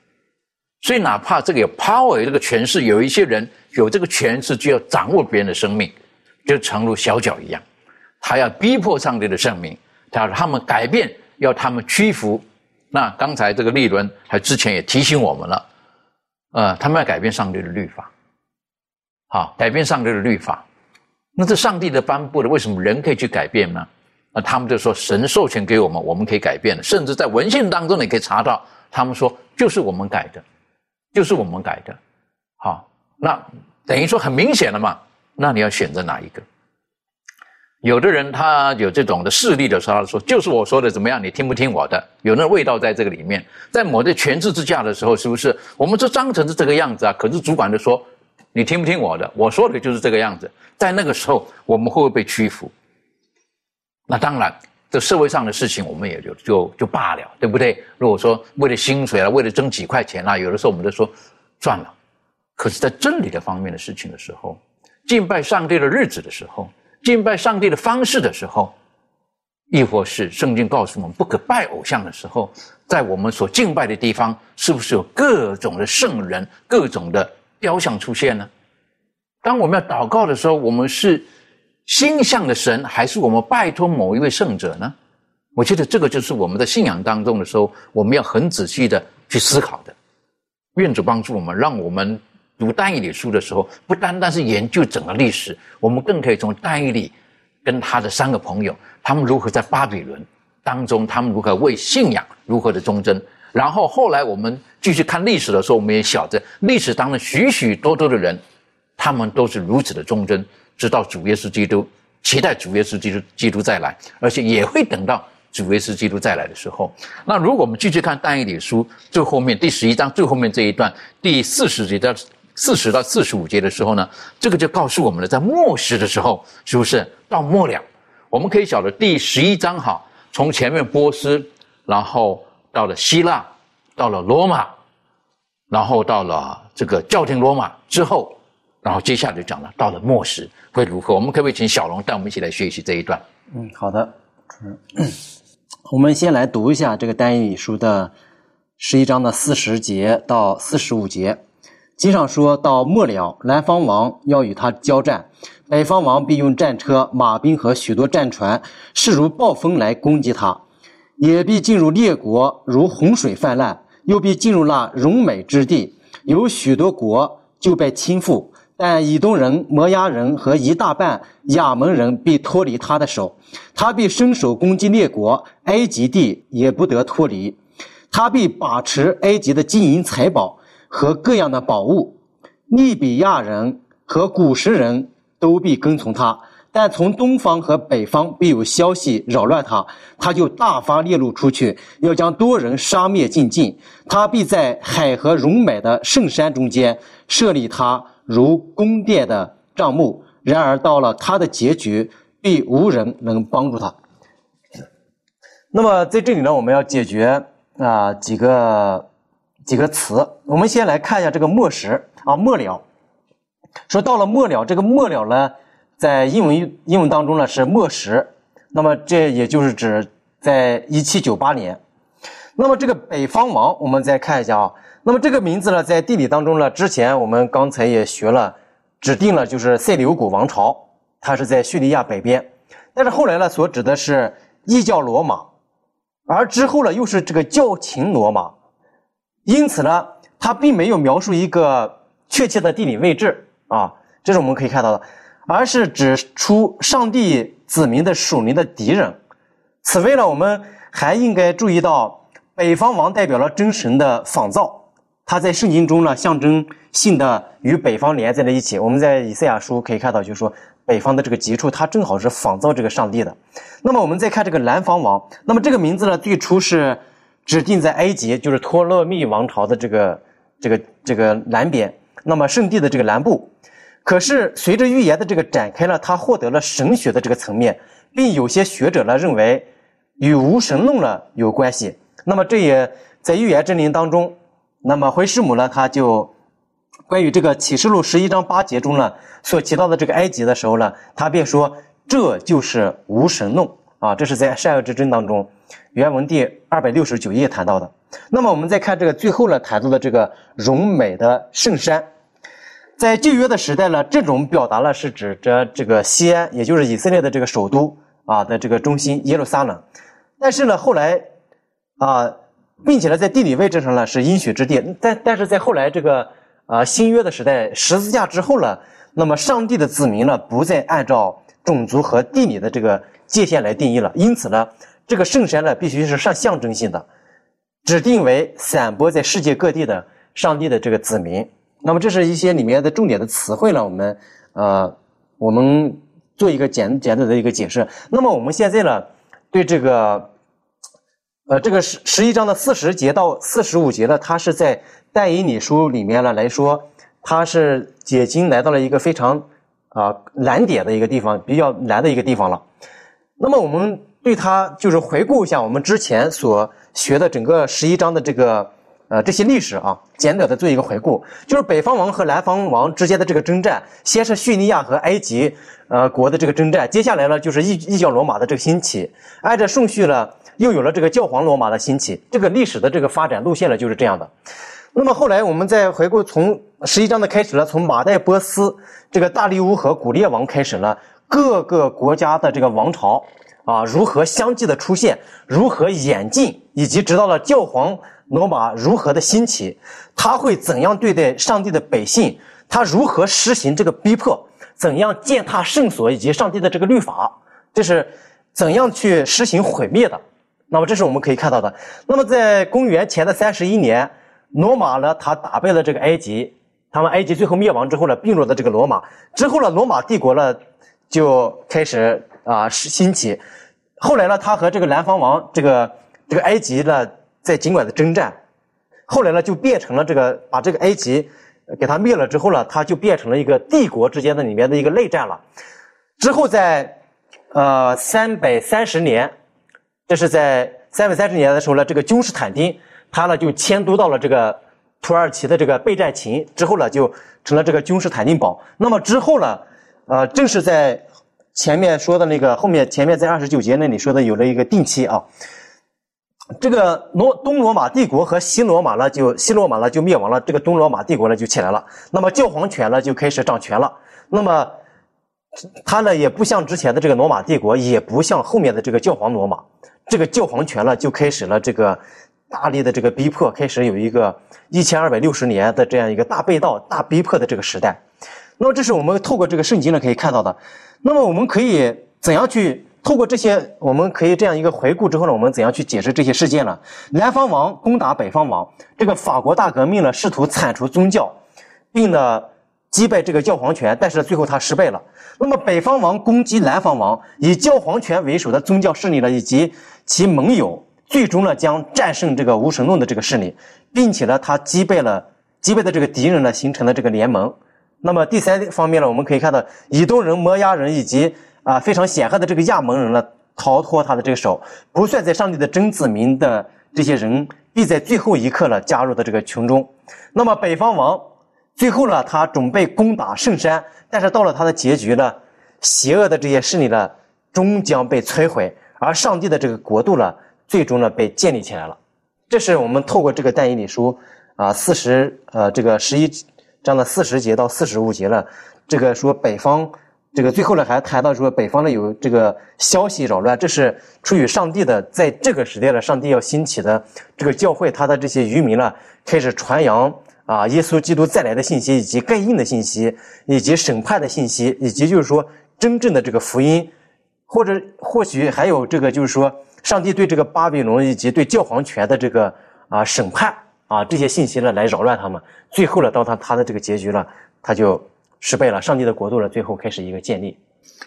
Speaker 2: 所以，哪怕这个有 power 这个权势，有一些人有这个权势，就要掌握别人的生命，就诚如小脚一样，他要逼迫上帝的圣名，他要他们改变，要他们屈服。那刚才这个利伦还之前也提醒我们了，呃，他们要改变上帝的律法，好，改变上帝的律法。那这上帝的颁布的，为什么人可以去改变呢？那他们就说神授权给我们，我们可以改变的，甚至在文献当中你可以查到，他们说就是我们改的，就是我们改的。好，那等于说很明显了嘛？那你要选择哪一个？有的人他有这种的势力的时候，他说就是我说的怎么样，你听不听我的？有那味道在这个里面，在某的权势之下的时候，是不是？我们这章程是这个样子啊，可是主管就说。你听不听我的？我说的就是这个样子。在那个时候，我们会不会被屈服？那当然，这社会上的事情，我们也就就就罢了，对不对？如果说为了薪水啊，为了挣几块钱啊，有的时候我们就说算了。可是，在真理的方面的事情的时候，敬拜上帝的日子的时候，敬拜上帝的方式的时候，亦或是圣经告诉我们不可拜偶像的时候，在我们所敬拜的地方，是不是有各种的圣人，各种的？雕像出现呢？当我们要祷告的时候，我们是心向的神，还是我们拜托某一位圣者呢？我觉得这个就是我们在信仰当中的时候，我们要很仔细的去思考的。愿主帮助我们，让我们读单义理书的时候，不单单是研究整个历史，我们更可以从单义理跟他的三个朋友，他们如何在巴比伦当中，他们如何为信仰如何的忠贞。然后后来我们继续看历史的时候，我们也晓得历史当中许许多多的人，他们都是如此的忠贞，直到主耶稣基督，期待主耶稣基督基督再来，而且也会等到主耶稣基督再来的时候。那如果我们继续看但以理书最后面第十一章最后面这一段第四十节到四十到四十五节的时候呢，这个就告诉我们了，在末世的时候，是不是到末了？我们可以晓得第十一章哈，从前面波斯，然后。到了希腊，到了罗马，然后到了这个教廷罗马之后，然后接下来就讲了到了末时会如何。我们可不可以请小龙带我们一起来学习这一段？
Speaker 6: 嗯，好的。我们先来读一下这个但以理书的十一章的四十节到四十五节。经上说到末了，南方王要与他交战，北方王必用战车、马兵和许多战船，势如暴风来攻击他，也必进入列国，如洪水泛滥，又必进入了荣美之地，有许多国就被侵覆。但以东人、摩押人和一大半亚门人必脱离他的手，他必伸手攻击列国，埃及地也不得脱离。他必把持埃及的金银财宝和各样的宝物，利比亚人和古时人都必跟从他。但从东方和北方必有消息扰乱他，他就大发烈怒出去，要将多人杀灭尽尽。他必在海和荣美的圣山中间设立他。如宫殿的帐幕，然而到了他的结局，必无人能帮助他。那么在这里呢，我们要解决啊几个几个词。我们先来看一下这个末时啊末了，说到了末了，这个末了呢，在英文英文当中呢是末时，那么这也就是指在一七九八年。那么这个北方王，我们再看一下啊。那么这个名字呢，在地理当中呢，之前我们刚才也学了，指定了就是塞琉古王朝，它是在叙利亚北边。但是后来呢，所指的是异教罗马，而之后呢，又是这个教廷罗马。因此呢，它并没有描述一个确切的地理位置啊，这是我们可以看到的，而是指出上帝子民的属灵的敌人。此外呢，我们还应该注意到，北方王代表了真神的仿造。它在圣经中呢，象征性的与北方连在了一起。我们在以赛亚书可以看到，就是说北方的这个极处，它正好是仿造这个上帝的。那么我们再看这个南方王，那么这个名字呢，最初是指定在埃及，就是托勒密王朝的这个这个这个南边，那么圣地的这个南部。可是随着预言的这个展开了，他获得了神学的这个层面，并有些学者呢认为与无神论呢有关系。那么这也在预言真灵当中。那么灰师母呢？他就关于这个启示录十一章八节中呢所提到的这个埃及的时候呢，他便说这就是无神论啊！这是在善恶之争当中原文第二百六十九页谈到的。那么我们再看这个最后呢谈到的这个荣美的圣山，在旧约的时代呢，这种表达呢是指着这个西安，也就是以色列的这个首都啊的这个中心耶路撒冷。但是呢，后来啊。并且呢，在地理位置上呢是应许之地，但但是在后来这个啊新约的时代，十字架之后呢，那么上帝的子民呢不再按照种族和地理的这个界限来定义了，因此呢，这个圣山呢必须是上象征性的，指定为散播在世界各地的上帝的这个子民。那么这是一些里面的重点的词汇呢，我们呃我们做一个简简短的一个解释。那么我们现在呢对这个。呃，这个十十一章的四十节到四十五节呢，它是在但以理书里面呢来说，它是解经来到了一个非常啊难点的一个地方，比较难的一个地方了。那么我们对它就是回顾一下我们之前所学的整个十一章的这个呃这些历史啊，简短的做一个回顾，就是北方王和南方王之间的这个征战，先是叙利亚和埃及呃国的这个征战，接下来呢就是异异教罗马的这个兴起，按照顺序呢。又有了这个教皇罗马的兴起，这个历史的这个发展路线呢就是这样的。那么后来我们再回顾从十一章的开始呢，从马代波斯这个大力乌和古列王开始呢，各个国家的这个王朝啊如何相继的出现，如何演进，以及直到了教皇罗马如何的兴起，他会怎样对待上帝的百姓，他如何实行这个逼迫，怎样践踏圣所以及上帝的这个律法，这是怎样去实行毁灭的。那么这是我们可以看到的。那么在公元前的三十一年，罗马呢，他打败了这个埃及，他们埃及最后灭亡之后呢，并入了这个罗马。之后呢，罗马帝国呢就开始啊兴起。后来呢，他和这个南方王这个这个埃及呢在尽管的征战，后来呢就变成了这个把这个埃及给他灭了之后呢，他就变成了一个帝国之间的里面的一个内战了。之后在呃三百三十年。这是在三百三十年的时候呢，这个君士坦丁他呢就迁都到了这个土耳其的这个备战秦之后呢，就成了这个君士坦丁堡。那么之后呢，呃，正是在前面说的那个后面前面在二十九节那里说的有了一个定期啊。这个罗东罗马帝国和西罗马呢，就西罗马呢就灭亡了，这个东罗马帝国呢就起来了。那么教皇权呢就开始掌权了。那么它呢也不像之前的这个罗马帝国，也不像后面的这个教皇罗马，这个教皇权呢就开始了这个大力的这个逼迫，开始有一个一千二百六十年的这样一个大被盗、大逼迫的这个时代。那么这是我们透过这个圣经呢可以看到的。那么我们可以怎样去？透过这些，我们可以这样一个回顾之后呢，我们怎样去解释这些事件呢？南方王攻打北方王，这个法国大革命呢，试图铲除宗教，并呢击败这个教皇权，但是最后他失败了。那么北方王攻击南方王，以教皇权为首的宗教势力呢，以及其盟友，最终呢将战胜这个无神论的这个势力，并且呢他击败了击败的这个敌人呢，形成了这个联盟。那么第三方面呢，我们可以看到以东人、摩押人以及。啊，非常显赫的这个亚蒙人呢，逃脱他的这个手，不算在上帝的真子民的这些人，必在最后一刻呢加入的这个群中。那么北方王最后呢，他准备攻打圣山，但是到了他的结局呢，邪恶的这些势力呢，终将被摧毁，而上帝的这个国度呢，最终呢被建立起来了。这是我们透过这个但以理书啊，四十呃这个十一章的四十节到四十五节了，这个说北方。这个最后呢，还谈到说北方呢有这个消息扰乱，这是出于上帝的，在这个时代呢，上帝要兴起的这个教会，他的这些渔民呢，开始传扬啊耶稣基督再来的信息，以及盖印的信息，以及审判的信息，以及就是说真正的这个福音，或者或许还有这个就是说上帝对这个巴比伦以及对教皇权的这个啊审判啊这些信息呢来扰乱他们，最后呢到他他的这个结局了，他就。失败了，上帝的国度呢，最后开始一个建立。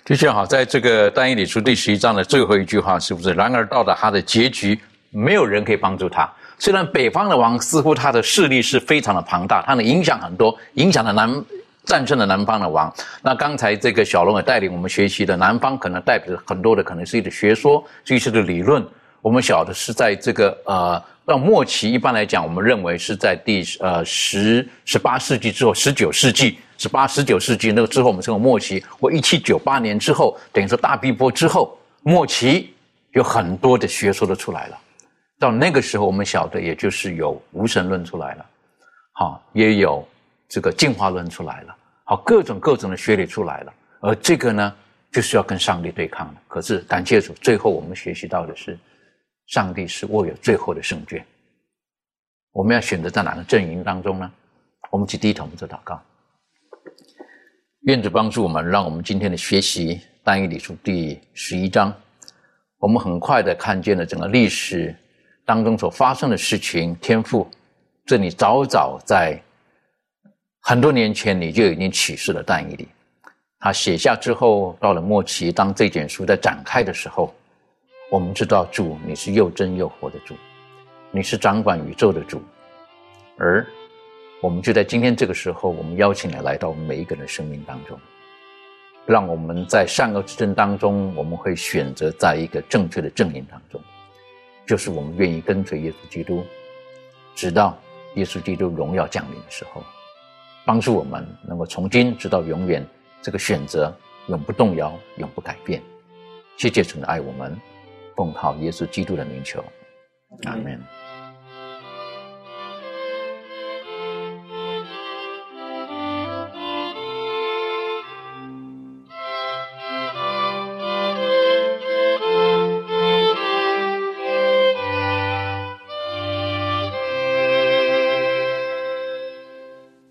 Speaker 2: 就正好在这个但以理书第十一章的最后一句话，是不是？然而到了他的结局，没有人可以帮助他。虽然北方的王似乎他的势力是非常的庞大，他的影响很多，影响了南战胜了南方的王。那刚才这个小龙也带领我们学习的南方，可能代表着很多的可能是一个学说，是一些的理论。我们晓得是在这个呃。到末期，一般来讲，我们认为是在第呃十十八世纪之后，十九世纪，十八十九世纪那个之后，我们称为末期。或一七九八年之后，等于说大逼迫之后，末期有很多的学说都出来了。到那个时候，我们晓得，也就是有无神论出来了，好，也有这个进化论出来了，好，各种各种的学理出来了。而这个呢，就是要跟上帝对抗的。可是感谢主，最后我们学习到的是。上帝是握有最后的胜券，我们要选择在哪个阵营当中呢？我们去低头做祷告，愿主帮助我们，让我们今天的学习单一理书第十一章，我们很快的看见了整个历史当中所发生的事情。天赋，这里早早在很多年前你就已经启示了但以理，他写下之后，到了末期，当这卷书在展开的时候。我们知道主，你是又真又活的主，你是掌管宇宙的主，而我们就在今天这个时候，我们邀请你来到我们每一个人的生命当中，让我们在善恶之争当中，我们会选择在一个正确的阵营当中，就是我们愿意跟随耶稣基督，直到耶稣基督荣耀降临的时候，帮助我们能够从今直到永远，这个选择永不动摇，永不改变。谢谢主的爱我们。奉靠耶稣基督的名求，阿门。